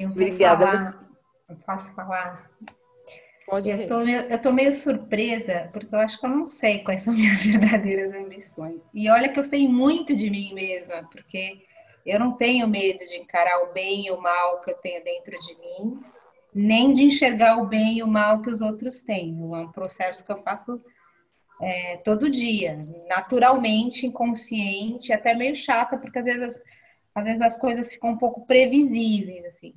Obrigada. Falar, eu posso falar? Pode eu tô, meio, eu tô meio surpresa, porque eu acho que eu não sei quais são minhas verdadeiras ambições. E olha que eu sei muito de mim mesma, porque eu não tenho medo de encarar o bem e o mal que eu tenho dentro de mim, nem de enxergar o bem e o mal que os outros têm. É um processo que eu faço é, todo dia, naturalmente, inconsciente, até meio chata, porque às vezes, às vezes as coisas ficam um pouco previsíveis, assim.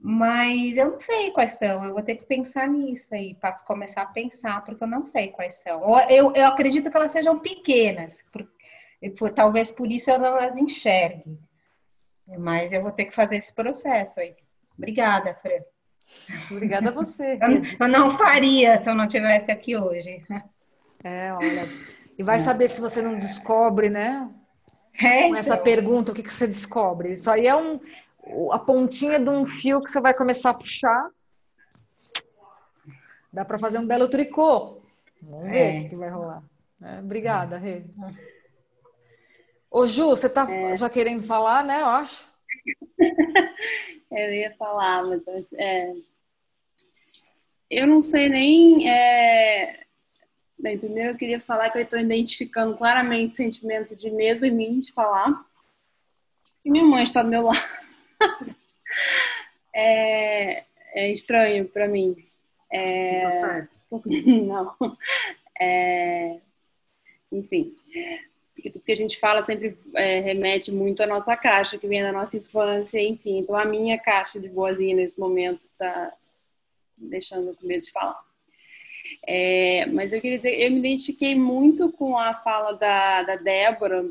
Mas eu não sei quais são, eu vou ter que pensar nisso aí, posso começar a pensar, porque eu não sei quais são. Eu, eu acredito que elas sejam pequenas, por, por, talvez por isso eu não as enxergue. Mas eu vou ter que fazer esse processo aí. Obrigada, Fran. Obrigada a você. Eu, eu não faria se eu não estivesse aqui hoje. É, olha. E vai saber se você não descobre, né? É, então. Com essa pergunta, o que, que você descobre? Isso aí é um, a pontinha de um fio que você vai começar a puxar. Dá para fazer um belo tricô. Vamos ver é. o que, que vai rolar. É, obrigada, Rê. Ô, Ju, você tá é. já querendo falar, né? Eu acho. eu ia falar, mas é... eu não sei nem. É... Bem, primeiro eu queria falar que eu estou identificando claramente o sentimento de medo em mim de falar. E minha mãe está do meu lado. É, é estranho para mim. É... Não. É... Enfim, porque tudo que a gente fala sempre é, remete muito à nossa caixa, que vem da nossa infância, enfim. Então, a minha caixa de boazinha nesse momento está deixando com medo de falar. É, mas eu queria dizer, eu me identifiquei muito com a fala da, da Débora,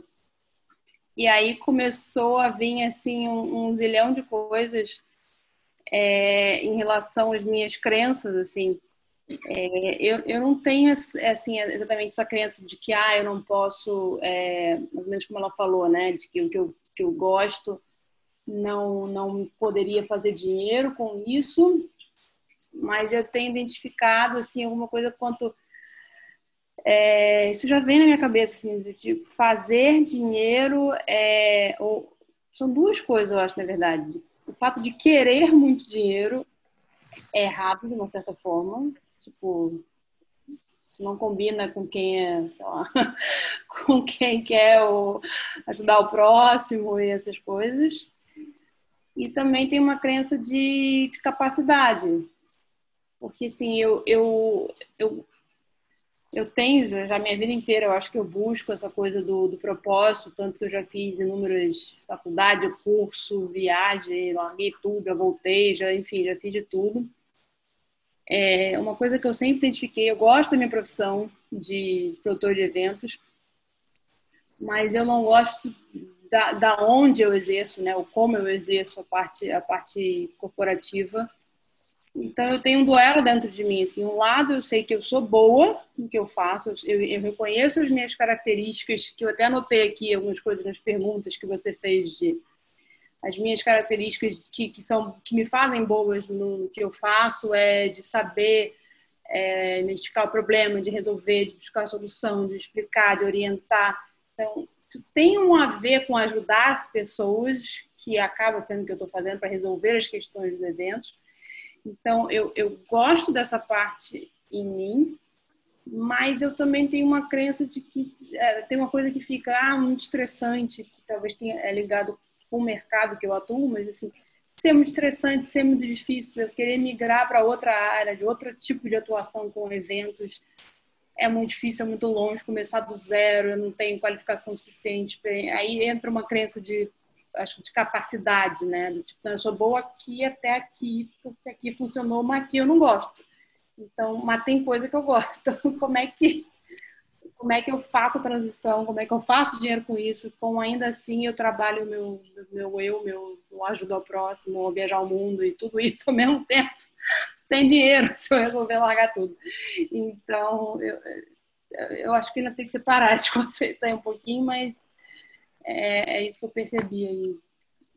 e aí começou a vir assim um, um zilhão de coisas é, em relação às minhas crenças, assim. É, eu, eu não tenho assim exatamente essa crença de que ah eu não posso é, mais ou menos como ela falou né de que o que eu, que eu gosto não não poderia fazer dinheiro com isso mas eu tenho identificado assim alguma coisa quanto é, isso já vem na minha cabeça assim de tipo, fazer dinheiro é, ou, são duas coisas eu acho na verdade. O fato de querer muito dinheiro é errado de uma certa forma. Tipo isso não combina com quem é sei lá com quem quer o, ajudar o próximo e essas coisas. E também tem uma crença de, de capacidade. Porque assim, eu, eu, eu, eu tenho já minha vida inteira, eu acho que eu busco essa coisa do, do propósito, tanto que eu já fiz inúmeras faculdades, curso, viagem, larguei tudo, já voltei, já, enfim, já fiz de tudo. É uma coisa que eu sempre identifiquei, eu gosto da minha profissão de produtor de eventos, mas eu não gosto da, da onde eu exerço, né, ou como eu exerço a parte, a parte corporativa então eu tenho um duelo dentro de mim. Assim, um lado eu sei que eu sou boa no que eu faço, eu, eu reconheço as minhas características, que eu até anotei aqui algumas coisas nas perguntas que você fez de as minhas características que, que são que me fazem boas no, que eu faço é de saber é, identificar o problema, de resolver, de buscar a solução, de explicar, de orientar. Então, tem um a ver com ajudar pessoas, que acaba sendo o que eu estou fazendo para resolver as questões dos eventos então, eu, eu gosto dessa parte em mim, mas eu também tenho uma crença de que é, tem uma coisa que fica ah, muito estressante, que talvez tenha é ligado com o mercado que eu atuo, mas assim, ser muito estressante, ser muito difícil, eu querer migrar para outra área, de outro tipo de atuação com eventos, é muito difícil, é muito longe, começar do zero, eu não tenho qualificação suficiente. Aí entra uma crença de acho de capacidade, né? Tipo, eu sou boa aqui até aqui, porque aqui funcionou, mas aqui eu não gosto. Então, mas tem coisa que eu gosto. Então, como é que como é que eu faço a transição, como é que eu faço dinheiro com isso, como ainda assim eu trabalho o meu, meu eu, meu, eu ajudo ao próximo, viajar o mundo e tudo isso ao mesmo tempo, sem dinheiro, se eu resolver largar tudo. Então, eu, eu acho que ainda tem que separar esses conceitos aí um pouquinho, mas é, é isso que eu percebi aí.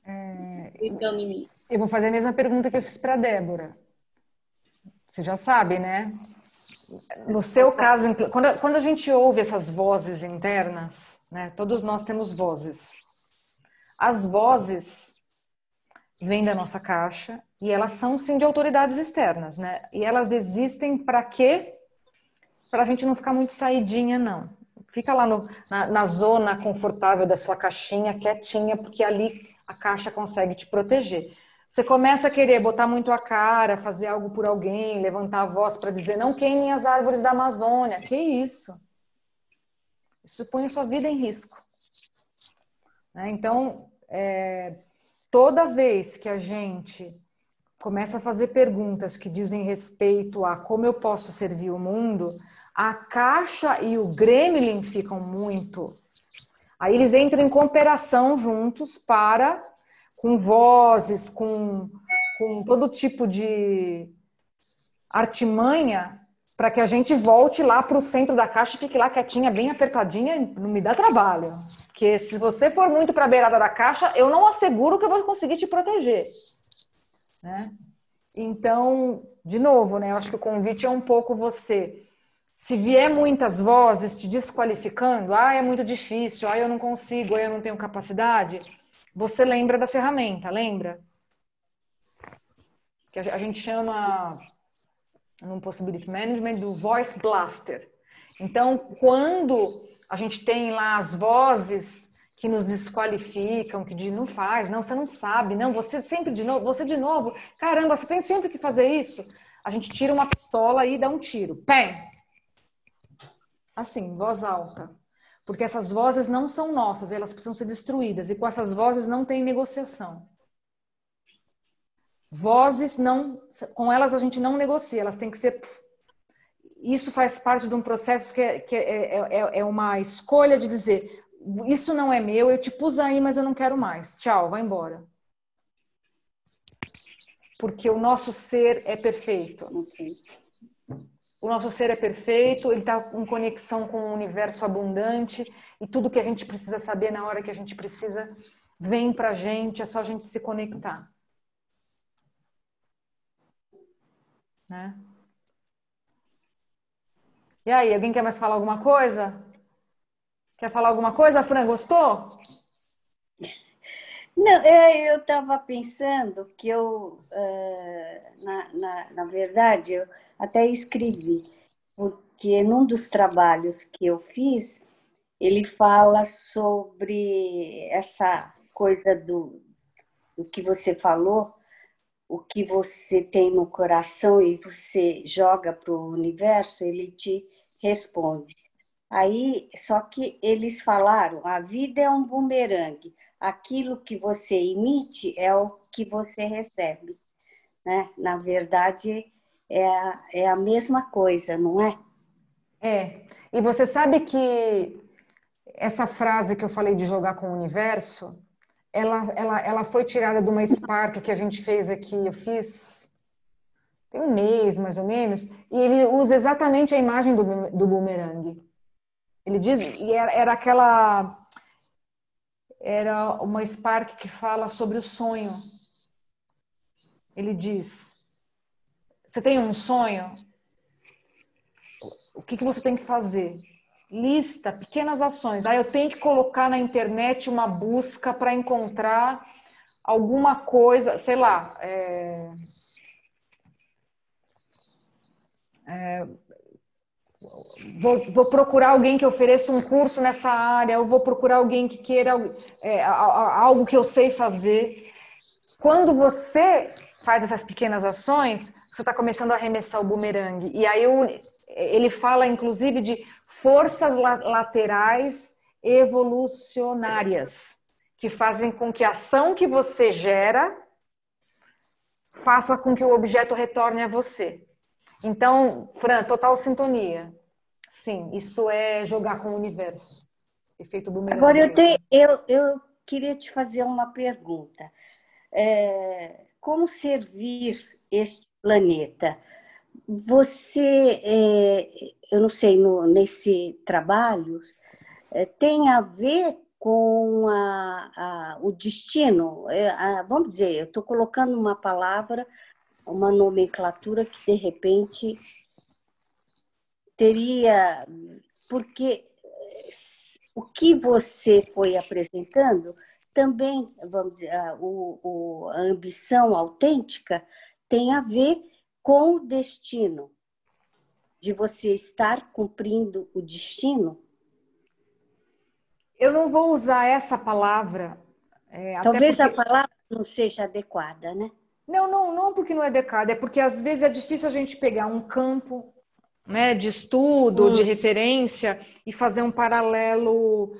É, em mim. Eu vou fazer a mesma pergunta que eu fiz para Débora. Você já sabe, né? No seu caso, quando, quando a gente ouve essas vozes internas, né? Todos nós temos vozes. As vozes vêm da nossa caixa e elas são sim de autoridades externas, né? E elas existem para quê? Para a gente não ficar muito saidinha, não. Fica lá no, na, na, zona confortável da sua caixinha, quietinha, porque ali a caixa consegue te proteger. Você começa a querer botar muito a cara, fazer algo por alguém, levantar a voz para dizer não queimem as árvores da Amazônia. Que isso? Isso põe a sua vida em risco. Né? Então, é, toda vez que a gente começa a fazer perguntas que dizem respeito a como eu posso servir o mundo, a caixa e o gremlin ficam muito. Aí eles entram em cooperação juntos para, com vozes, com, com todo tipo de artimanha, para que a gente volte lá para o centro da caixa e fique lá quietinha, bem apertadinha, não me dá trabalho. Porque se você for muito para a beirada da caixa, eu não asseguro que eu vou conseguir te proteger. Né? Então, de novo, né, eu acho que o convite é um pouco você se vier muitas vozes te desqualificando, ah, é muito difícil, ah, eu não consigo, ah, eu não tenho capacidade, você lembra da ferramenta, lembra? Que a gente chama no Possibility Management do Voice Blaster. Então, quando a gente tem lá as vozes que nos desqualificam, que dizem, não faz, não, você não sabe, não, você sempre de novo, você de novo, caramba, você tem sempre que fazer isso. A gente tira uma pistola e dá um tiro. Pé! Assim, voz alta. Porque essas vozes não são nossas, elas precisam ser destruídas. E com essas vozes não tem negociação. Vozes não. Com elas a gente não negocia, elas têm que ser. Isso faz parte de um processo que é, que é, é, é, é uma escolha de dizer: isso não é meu, eu te pus aí, mas eu não quero mais. Tchau, vai embora. Porque o nosso ser é perfeito. Okay o nosso ser é perfeito, ele está em conexão com o universo abundante e tudo que a gente precisa saber na hora que a gente precisa vem para a gente, é só a gente se conectar. Né? E aí, alguém quer mais falar alguma coisa? Quer falar alguma coisa, Fran? Gostou? Não, eu estava pensando que eu, na, na, na verdade, eu até escrevi, porque num dos trabalhos que eu fiz, ele fala sobre essa coisa do, do que você falou, o que você tem no coração e você joga para o universo, ele te responde. Aí, só que eles falaram, a vida é um bumerangue. Aquilo que você emite é o que você recebe. Né? Na verdade, é a, é a mesma coisa, não é? É. E você sabe que essa frase que eu falei de jogar com o universo, ela, ela, ela foi tirada de uma Spark que a gente fez aqui, eu fiz tem um mês mais ou menos, e ele usa exatamente a imagem do, do boomerang. Ele diz, e era, era aquela. Era uma Spark que fala sobre o sonho. Ele diz: você tem um sonho? O que, que você tem que fazer? Lista pequenas ações. Aí ah, eu tenho que colocar na internet uma busca para encontrar alguma coisa, sei lá. É... É... Vou, vou, procurar alguém que ofereça um curso nessa área, eu vou procurar alguém que queira é, algo que eu sei fazer. Quando você faz essas pequenas ações, você está começando a arremessar o bumerangue. E aí ele fala, inclusive, de forças laterais evolucionárias, que fazem com que a ação que você gera faça com que o objeto retorne a você. Então, Fran, total sintonia. Sim, isso é jogar com o universo. Efeito bumerangue. Agora, eu, te, eu, eu queria te fazer uma pergunta. É, como servir este planeta? Você, é, eu não sei, no, nesse trabalho, é, tem a ver com a, a, o destino? É, a, vamos dizer, eu estou colocando uma palavra, uma nomenclatura que de repente teria. Porque o que você foi apresentando também, vamos dizer, a, o, a ambição autêntica tem a ver com o destino, de você estar cumprindo o destino? Eu não vou usar essa palavra. É, Talvez porque... a palavra não seja adequada, né? Não, não, não porque não é adequada, é porque às vezes é difícil a gente pegar um campo né, de estudo, hum. de referência e fazer um paralelo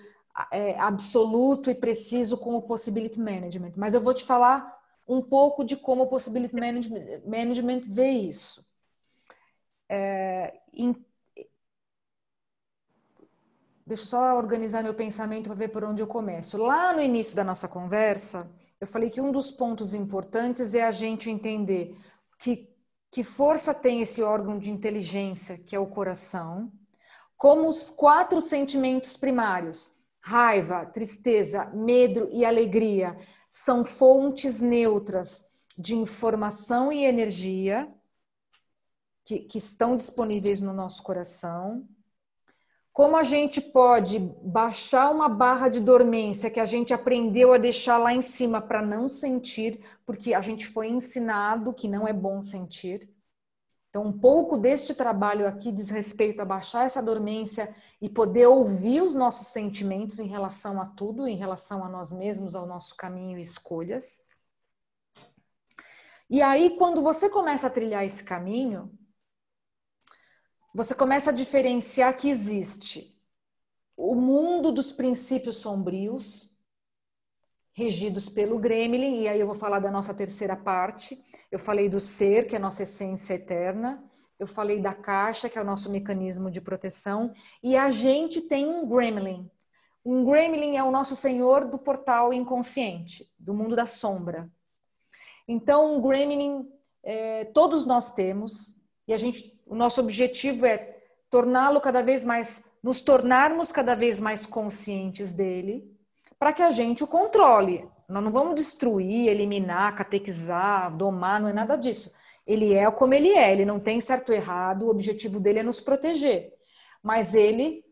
é, absoluto e preciso com o Possibility Management. Mas eu vou te falar um pouco de como o Possibility Management, management vê isso. É, em, deixa eu só organizar meu pensamento para ver por onde eu começo. Lá no início da nossa conversa, eu falei que um dos pontos importantes é a gente entender que, que força tem esse órgão de inteligência, que é o coração, como os quatro sentimentos primários: raiva, tristeza, medo e alegria são fontes neutras de informação e energia que, que estão disponíveis no nosso coração. Como a gente pode baixar uma barra de dormência que a gente aprendeu a deixar lá em cima para não sentir, porque a gente foi ensinado que não é bom sentir. Então, um pouco deste trabalho aqui diz respeito a baixar essa dormência e poder ouvir os nossos sentimentos em relação a tudo, em relação a nós mesmos, ao nosso caminho e escolhas. E aí, quando você começa a trilhar esse caminho, você começa a diferenciar que existe o mundo dos princípios sombrios, regidos pelo Gremlin, e aí eu vou falar da nossa terceira parte. Eu falei do ser, que é a nossa essência eterna. Eu falei da caixa, que é o nosso mecanismo de proteção. E a gente tem um Gremlin. Um Gremlin é o nosso senhor do portal inconsciente, do mundo da sombra. Então, um Gremlin é, todos nós temos, e a gente, o nosso objetivo é torná-lo cada vez mais, nos tornarmos cada vez mais conscientes dele para que a gente o controle. Nós não vamos destruir, eliminar, catequizar, domar, não é nada disso. Ele é como ele é, ele não tem certo ou errado, o objetivo dele é nos proteger. Mas ele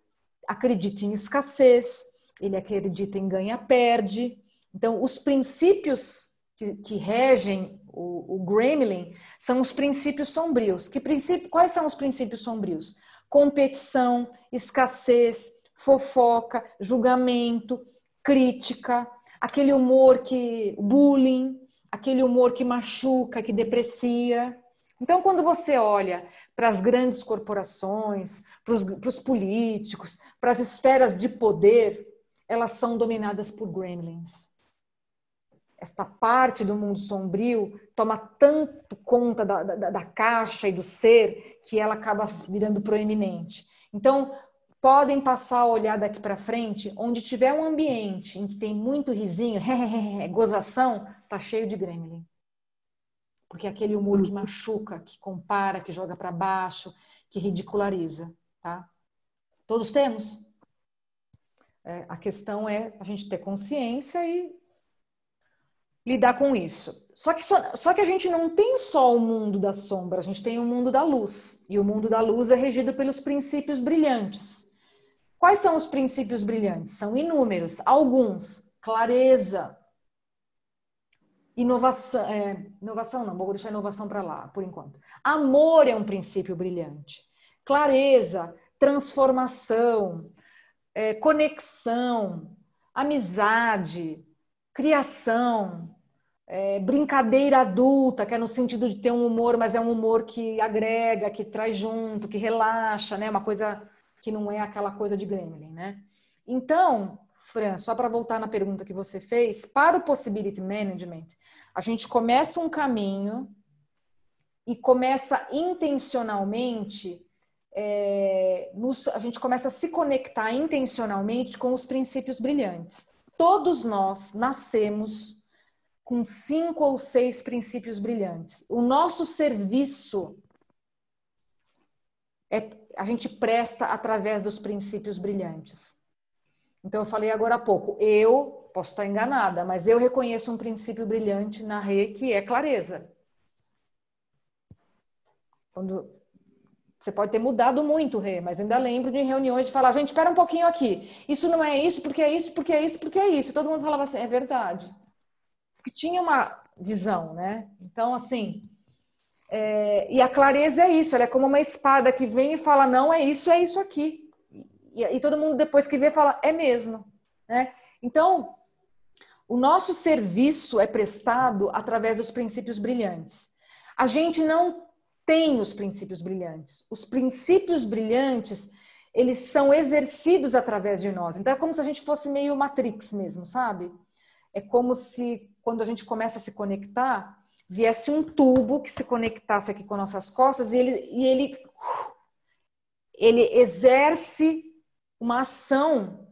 acredita em escassez, ele acredita em ganha-perde. Então, os princípios que, que regem o, o, Gremlin são os princípios sombrios. Que princípio, quais são os princípios sombrios? Competição, escassez, fofoca, julgamento, crítica, aquele humor que bullying, aquele humor que machuca, que deprecia. Então, quando você olha para as grandes corporações, para os, políticos, para as esferas de poder, elas são dominadas por gremlins. Esta parte do mundo sombrio toma tanto conta da, da, da caixa e do ser que ela acaba virando proeminente. Então, podem passar a olhar daqui para frente, onde tiver um ambiente em que tem muito risinho, gozação, tá cheio de gremlin. Porque é aquele humor que machuca, que compara, que joga para baixo, que ridiculariza, tá? Todos temos. É, a questão é a gente ter consciência e lidar com isso. Só que, só, só que a gente não tem só o mundo da sombra, a gente tem o mundo da luz. E o mundo da luz é regido pelos princípios brilhantes. Quais são os princípios brilhantes? São inúmeros. Alguns, clareza, inovação, é, inovação não, vou deixar inovação para lá, por enquanto. Amor é um princípio brilhante. Clareza, transformação, é, conexão, amizade, criação, é, brincadeira adulta, que é no sentido de ter um humor, mas é um humor que agrega, que traz junto, que relaxa, né? Uma coisa que não é aquela coisa de gremlin, né? Então, Fran, só para voltar na pergunta que você fez, para o Possibility Management, a gente começa um caminho e começa intencionalmente é, nos, a gente começa a se conectar intencionalmente com os princípios brilhantes. Todos nós nascemos com cinco ou seis princípios brilhantes. O nosso serviço é, a gente presta através dos princípios brilhantes. Então, eu falei agora há pouco, eu posso estar enganada, mas eu reconheço um princípio brilhante na Rê que é clareza. Quando você pode ter mudado muito, Rê, mas ainda lembro de reuniões de falar, gente, espera um pouquinho aqui. Isso não é isso, porque é isso, porque é isso, porque é isso. Todo mundo falava assim, é verdade. Porque tinha uma visão, né? Então, assim, é, e a clareza é isso, ela é como uma espada que vem e fala, não, é isso, é isso aqui. E, e todo mundo depois que vê fala, é mesmo. Né? Então, o nosso serviço é prestado através dos princípios brilhantes. A gente não tem os princípios brilhantes. Os princípios brilhantes, eles são exercidos através de nós. Então é como se a gente fosse meio Matrix mesmo, sabe? É como se quando a gente começa a se conectar, viesse um tubo que se conectasse aqui com nossas costas e ele, e ele, ele exerce uma ação.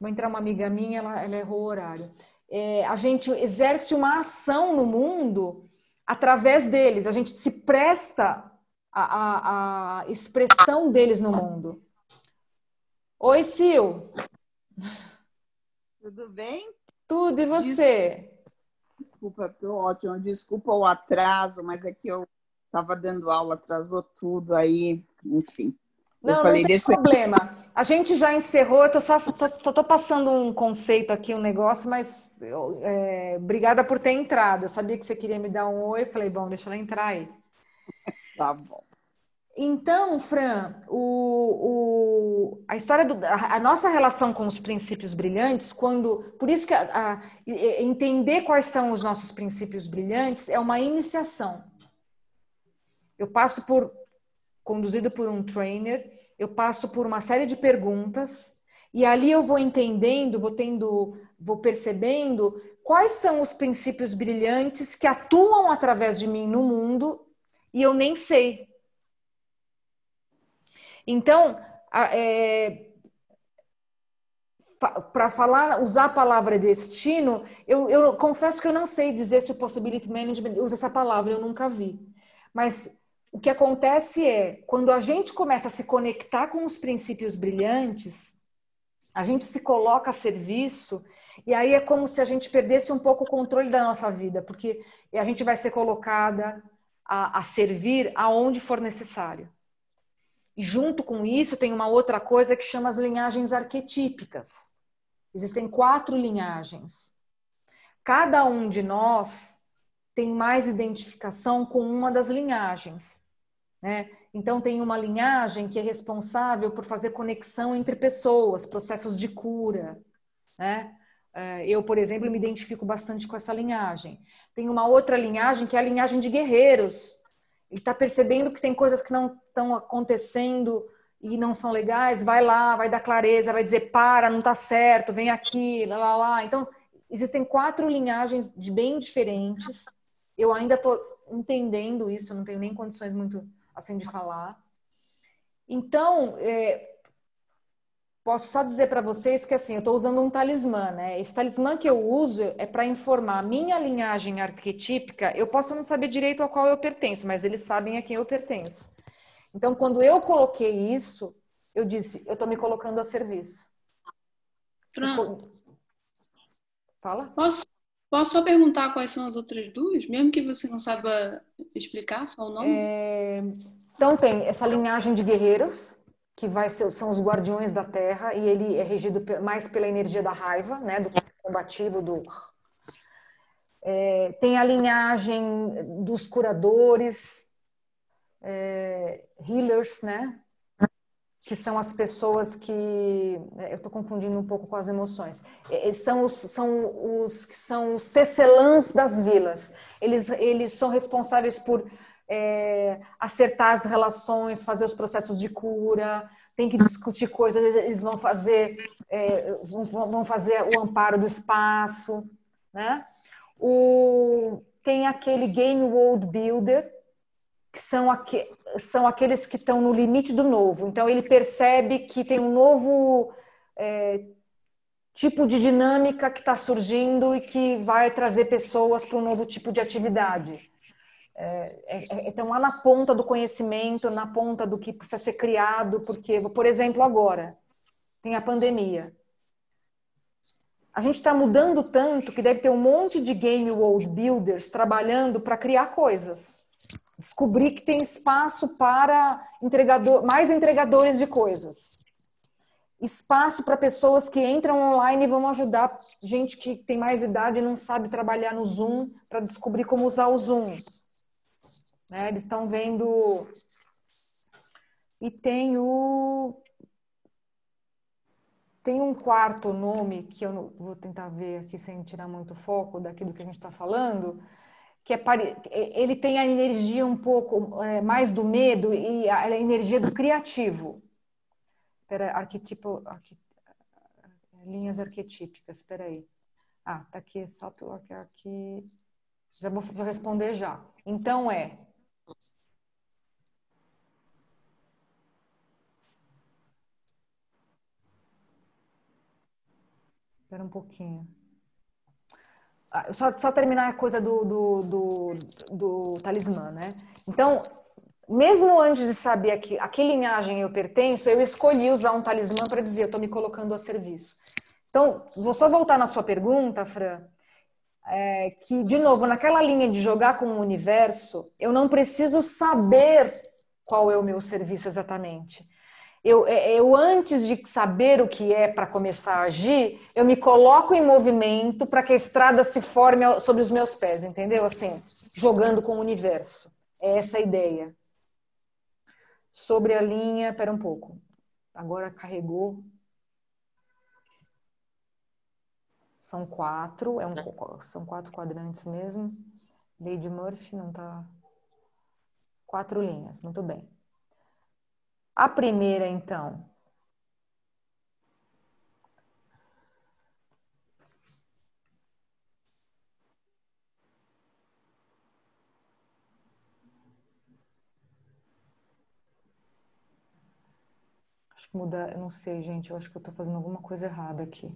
Vou entrar uma amiga minha, ela, ela errou o horário. É, a gente exerce uma ação no mundo através deles, a gente se presta a expressão deles no mundo. Oi, Sil. Tudo bem? Tudo, e você? Desculpa, estou ótimo. Desculpa o atraso, mas é que eu estava dando aula, atrasou tudo aí, enfim. Não, eu falei, não tem problema. A gente já encerrou, eu tô só, estou passando um conceito aqui, um negócio, mas é, obrigada por ter entrado. Eu sabia que você queria me dar um oi, falei, bom, deixa ela entrar aí. tá bom. Então, Fran, o, o, a história do, a, a, nossa relação com os princípios brilhantes, quando por isso que a, a, entender quais são os nossos princípios brilhantes é uma iniciação. Eu passo por conduzido por um trainer, eu passo por uma série de perguntas e ali eu vou entendendo, vou tendo, vou percebendo quais são os princípios brilhantes que atuam através de mim no mundo e eu nem sei. Então, é, para falar, usar a palavra destino, eu, eu confesso que eu não sei dizer se o possibility management usa essa palavra, eu nunca vi. Mas o que acontece é, quando a gente começa a se conectar com os princípios brilhantes, a gente se coloca a serviço, e aí é como se a gente perdesse um pouco o controle da nossa vida, porque a gente vai ser colocada a, a servir aonde for necessário. E junto com isso tem uma outra coisa que chama as linhagens arquetípicas. Existem quatro linhagens. Cada um de nós tem mais identificação com uma das linhagens. Né? Então, tem uma linhagem que é responsável por fazer conexão entre pessoas, processos de cura. Né? É, eu, por exemplo, me identifico bastante com essa linhagem. Tem uma outra linhagem que é a linhagem de guerreiros. Ele está percebendo que tem coisas que não estão acontecendo e não são legais, vai lá, vai dar clareza, vai dizer para, não está certo, vem aqui, lá, lá, lá. Então, existem quatro linhagens de bem diferentes eu ainda estou entendendo isso, não tenho nem condições muito assim de falar. Então, é, posso só dizer para vocês que assim, eu estou usando um talismã, né? Esse talismã que eu uso é para informar a minha linhagem arquetípica. Eu posso não saber direito a qual eu pertenço, mas eles sabem a quem eu pertenço. Então, quando eu coloquei isso, eu disse, eu estou me colocando a serviço. Pronto. Fala. Posso Posso só perguntar quais são as outras duas, mesmo que você não saiba explicar só o nome? É... Então tem essa linhagem de guerreiros, que vai ser, são os guardiões da Terra, e ele é regido mais pela energia da raiva, né, do combativo, do... É, tem a linhagem dos curadores, é, healers, né, que são as pessoas que né, eu estou confundindo um pouco com as emoções são os são os são os tecelãs das vilas eles eles são responsáveis por é, acertar as relações fazer os processos de cura tem que discutir coisas eles vão fazer é, vão, vão fazer o amparo do espaço né o tem aquele game world builder que são, aqu são aqueles que estão no limite do novo. Então, ele percebe que tem um novo é, tipo de dinâmica que está surgindo e que vai trazer pessoas para um novo tipo de atividade. É, é, estão é, lá na ponta do conhecimento, na ponta do que precisa ser criado, porque, por exemplo, agora tem a pandemia. A gente está mudando tanto que deve ter um monte de game world builders trabalhando para criar coisas. Descobrir que tem espaço para entregador, mais entregadores de coisas. Espaço para pessoas que entram online e vão ajudar gente que tem mais idade e não sabe trabalhar no Zoom para descobrir como usar o Zoom. Né? Eles estão vendo. E tem o. Tem um quarto nome que eu vou tentar ver aqui sem tirar muito foco daquilo que a gente está falando, que é ele tem a energia um pouco é, mais do medo e a energia do criativo. Espera, arquetipo, arqu... linhas arquetípicas, espera aí. Ah, tá aqui, falta aqui. Já vou responder já. Então é Espera um pouquinho. Ah, só, só terminar a coisa do, do, do, do, talismã, né? Então, mesmo antes de saber a que, a que linhagem eu pertenço, eu escolhi usar um talismã para dizer, eu estou me colocando a serviço. Então, vou só voltar na sua pergunta, Fran, é, que, de novo, naquela linha de jogar com o universo, eu não preciso saber qual é o meu serviço exatamente. Eu, é, eu, antes de saber o que é para começar a agir, eu me coloco em movimento para que a estrada se forme sobre os meus pés, entendeu? Assim, jogando com o universo. É essa a ideia. Sobre a linha, pera um pouco. Agora carregou. São quatro, é um, são quatro quadrantes mesmo. Lady Murphy não tá. Quatro linhas, muito bem. A primeira, então. Acho que muda, não sei, gente, eu acho que eu estou fazendo alguma coisa errada aqui.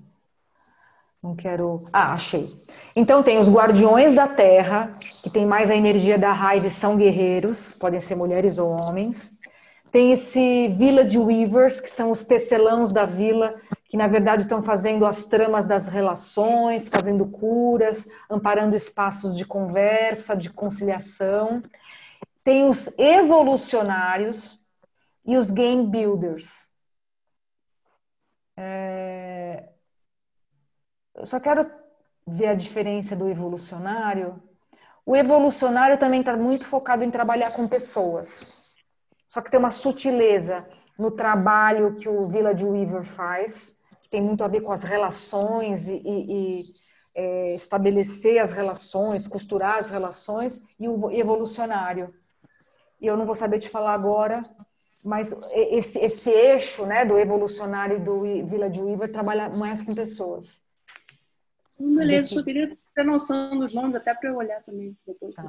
Não quero. Ah, achei. Então tem os guardiões da terra, que tem mais a energia da raiva e são guerreiros, podem ser mulheres ou homens. Tem esse Village Weavers, que são os tecelãos da vila, que na verdade estão fazendo as tramas das relações, fazendo curas, amparando espaços de conversa, de conciliação. Tem os evolucionários e os game builders. É... Eu só quero ver a diferença do evolucionário. O evolucionário também está muito focado em trabalhar com pessoas. Só que tem uma sutileza no trabalho que o Village Weaver faz, que tem muito a ver com as relações e, e, e é, estabelecer as relações, costurar as relações, e o evolucionário. E eu não vou saber te falar agora, mas esse, esse eixo né, do evolucionário e do Village Weaver trabalha mais com pessoas. Beleza, só queria ter noção dos nomes, até para eu olhar também depois. Tá,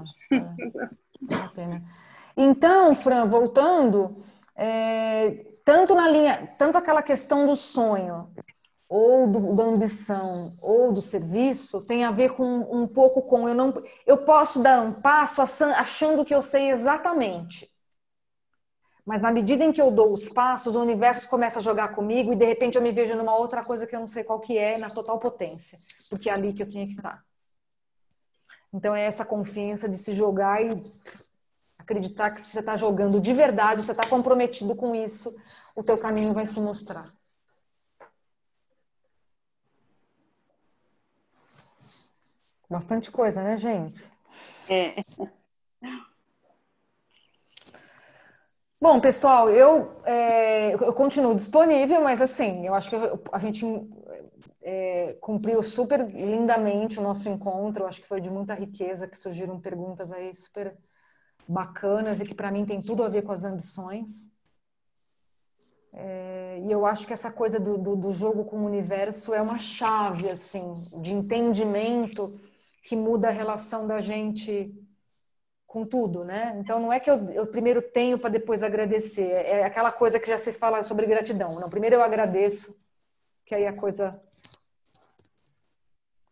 tá. Pena. Então, Fran, voltando, é, tanto na linha, tanto aquela questão do sonho, ou do, da ambição, ou do serviço, tem a ver com um pouco com eu não, eu posso dar um passo achando que eu sei exatamente. Mas na medida em que eu dou os passos, o universo começa a jogar comigo e de repente eu me vejo numa outra coisa que eu não sei qual que é, na total potência, porque é ali que eu tinha que estar. Então é essa confiança de se jogar e acreditar que se você está jogando de verdade, você está comprometido com isso, o teu caminho vai se mostrar. Bastante coisa, né, gente? É. Bom, pessoal, eu, é, eu continuo disponível, mas assim, eu acho que a gente é, cumpriu super lindamente o nosso encontro. Eu acho que foi de muita riqueza, que surgiram perguntas aí super bacanas e que para mim tem tudo a ver com as ambições. É, e eu acho que essa coisa do, do, do, jogo com o universo é uma chave assim de entendimento que muda a relação da gente com tudo, né? Então não é que eu, eu primeiro tenho para depois agradecer. É aquela coisa que já se fala sobre gratidão. Não, primeiro eu agradeço, que aí a coisa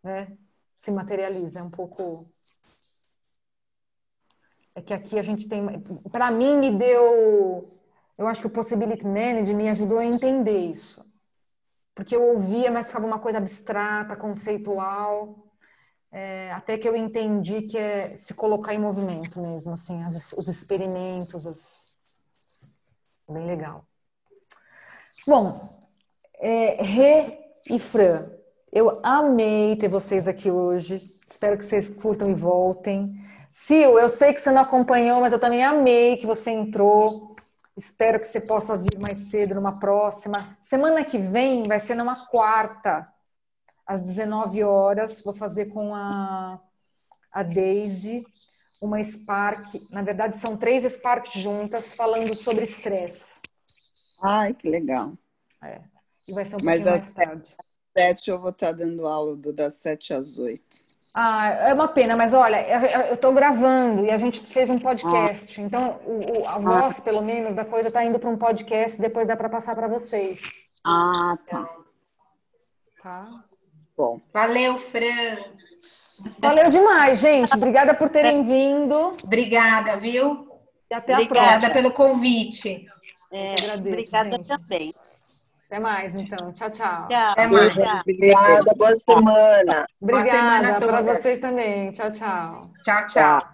né, se materializa. É um pouco. É que aqui a gente tem. Para mim, me deu. Eu acho que o Possibility Manager me ajudou a entender isso. Porque eu ouvia, mas ficava uma coisa abstrata, conceitual. É, até que eu entendi que é se colocar em movimento mesmo, assim, as, os experimentos, as... bem legal. Bom, é, Rê e Fran, eu amei ter vocês aqui hoje. Espero que vocês curtam e voltem. Sil, eu sei que você não acompanhou, mas eu também amei que você entrou. Espero que você possa vir mais cedo numa próxima. Semana que vem vai ser numa quarta às 19 horas. Vou fazer com a, a Daisy uma Spark. Na verdade, são três Spark juntas falando sobre estresse. Ai, que legal. É. E vai ser um Mas pouquinho mais tarde. Às sete eu vou estar dando aula do, das sete às oito. Ah, é uma pena, mas olha, eu estou gravando e a gente fez um podcast. Ah. Então, o, a ah. voz, pelo menos, da coisa está indo para um podcast, depois dá para passar para vocês. Ah, tá. Tá? Bom. Valeu, Fran. Valeu demais, gente. Obrigada por terem vindo. Obrigada, viu? E até Obrigada a próxima. pelo convite. É, agradeço, obrigada gente. também. Até mais, então. Tchau, tchau. tchau. Até mais. Obrigada, boa semana. Obrigada para vocês também. Tchau, tchau. Tchau, tchau.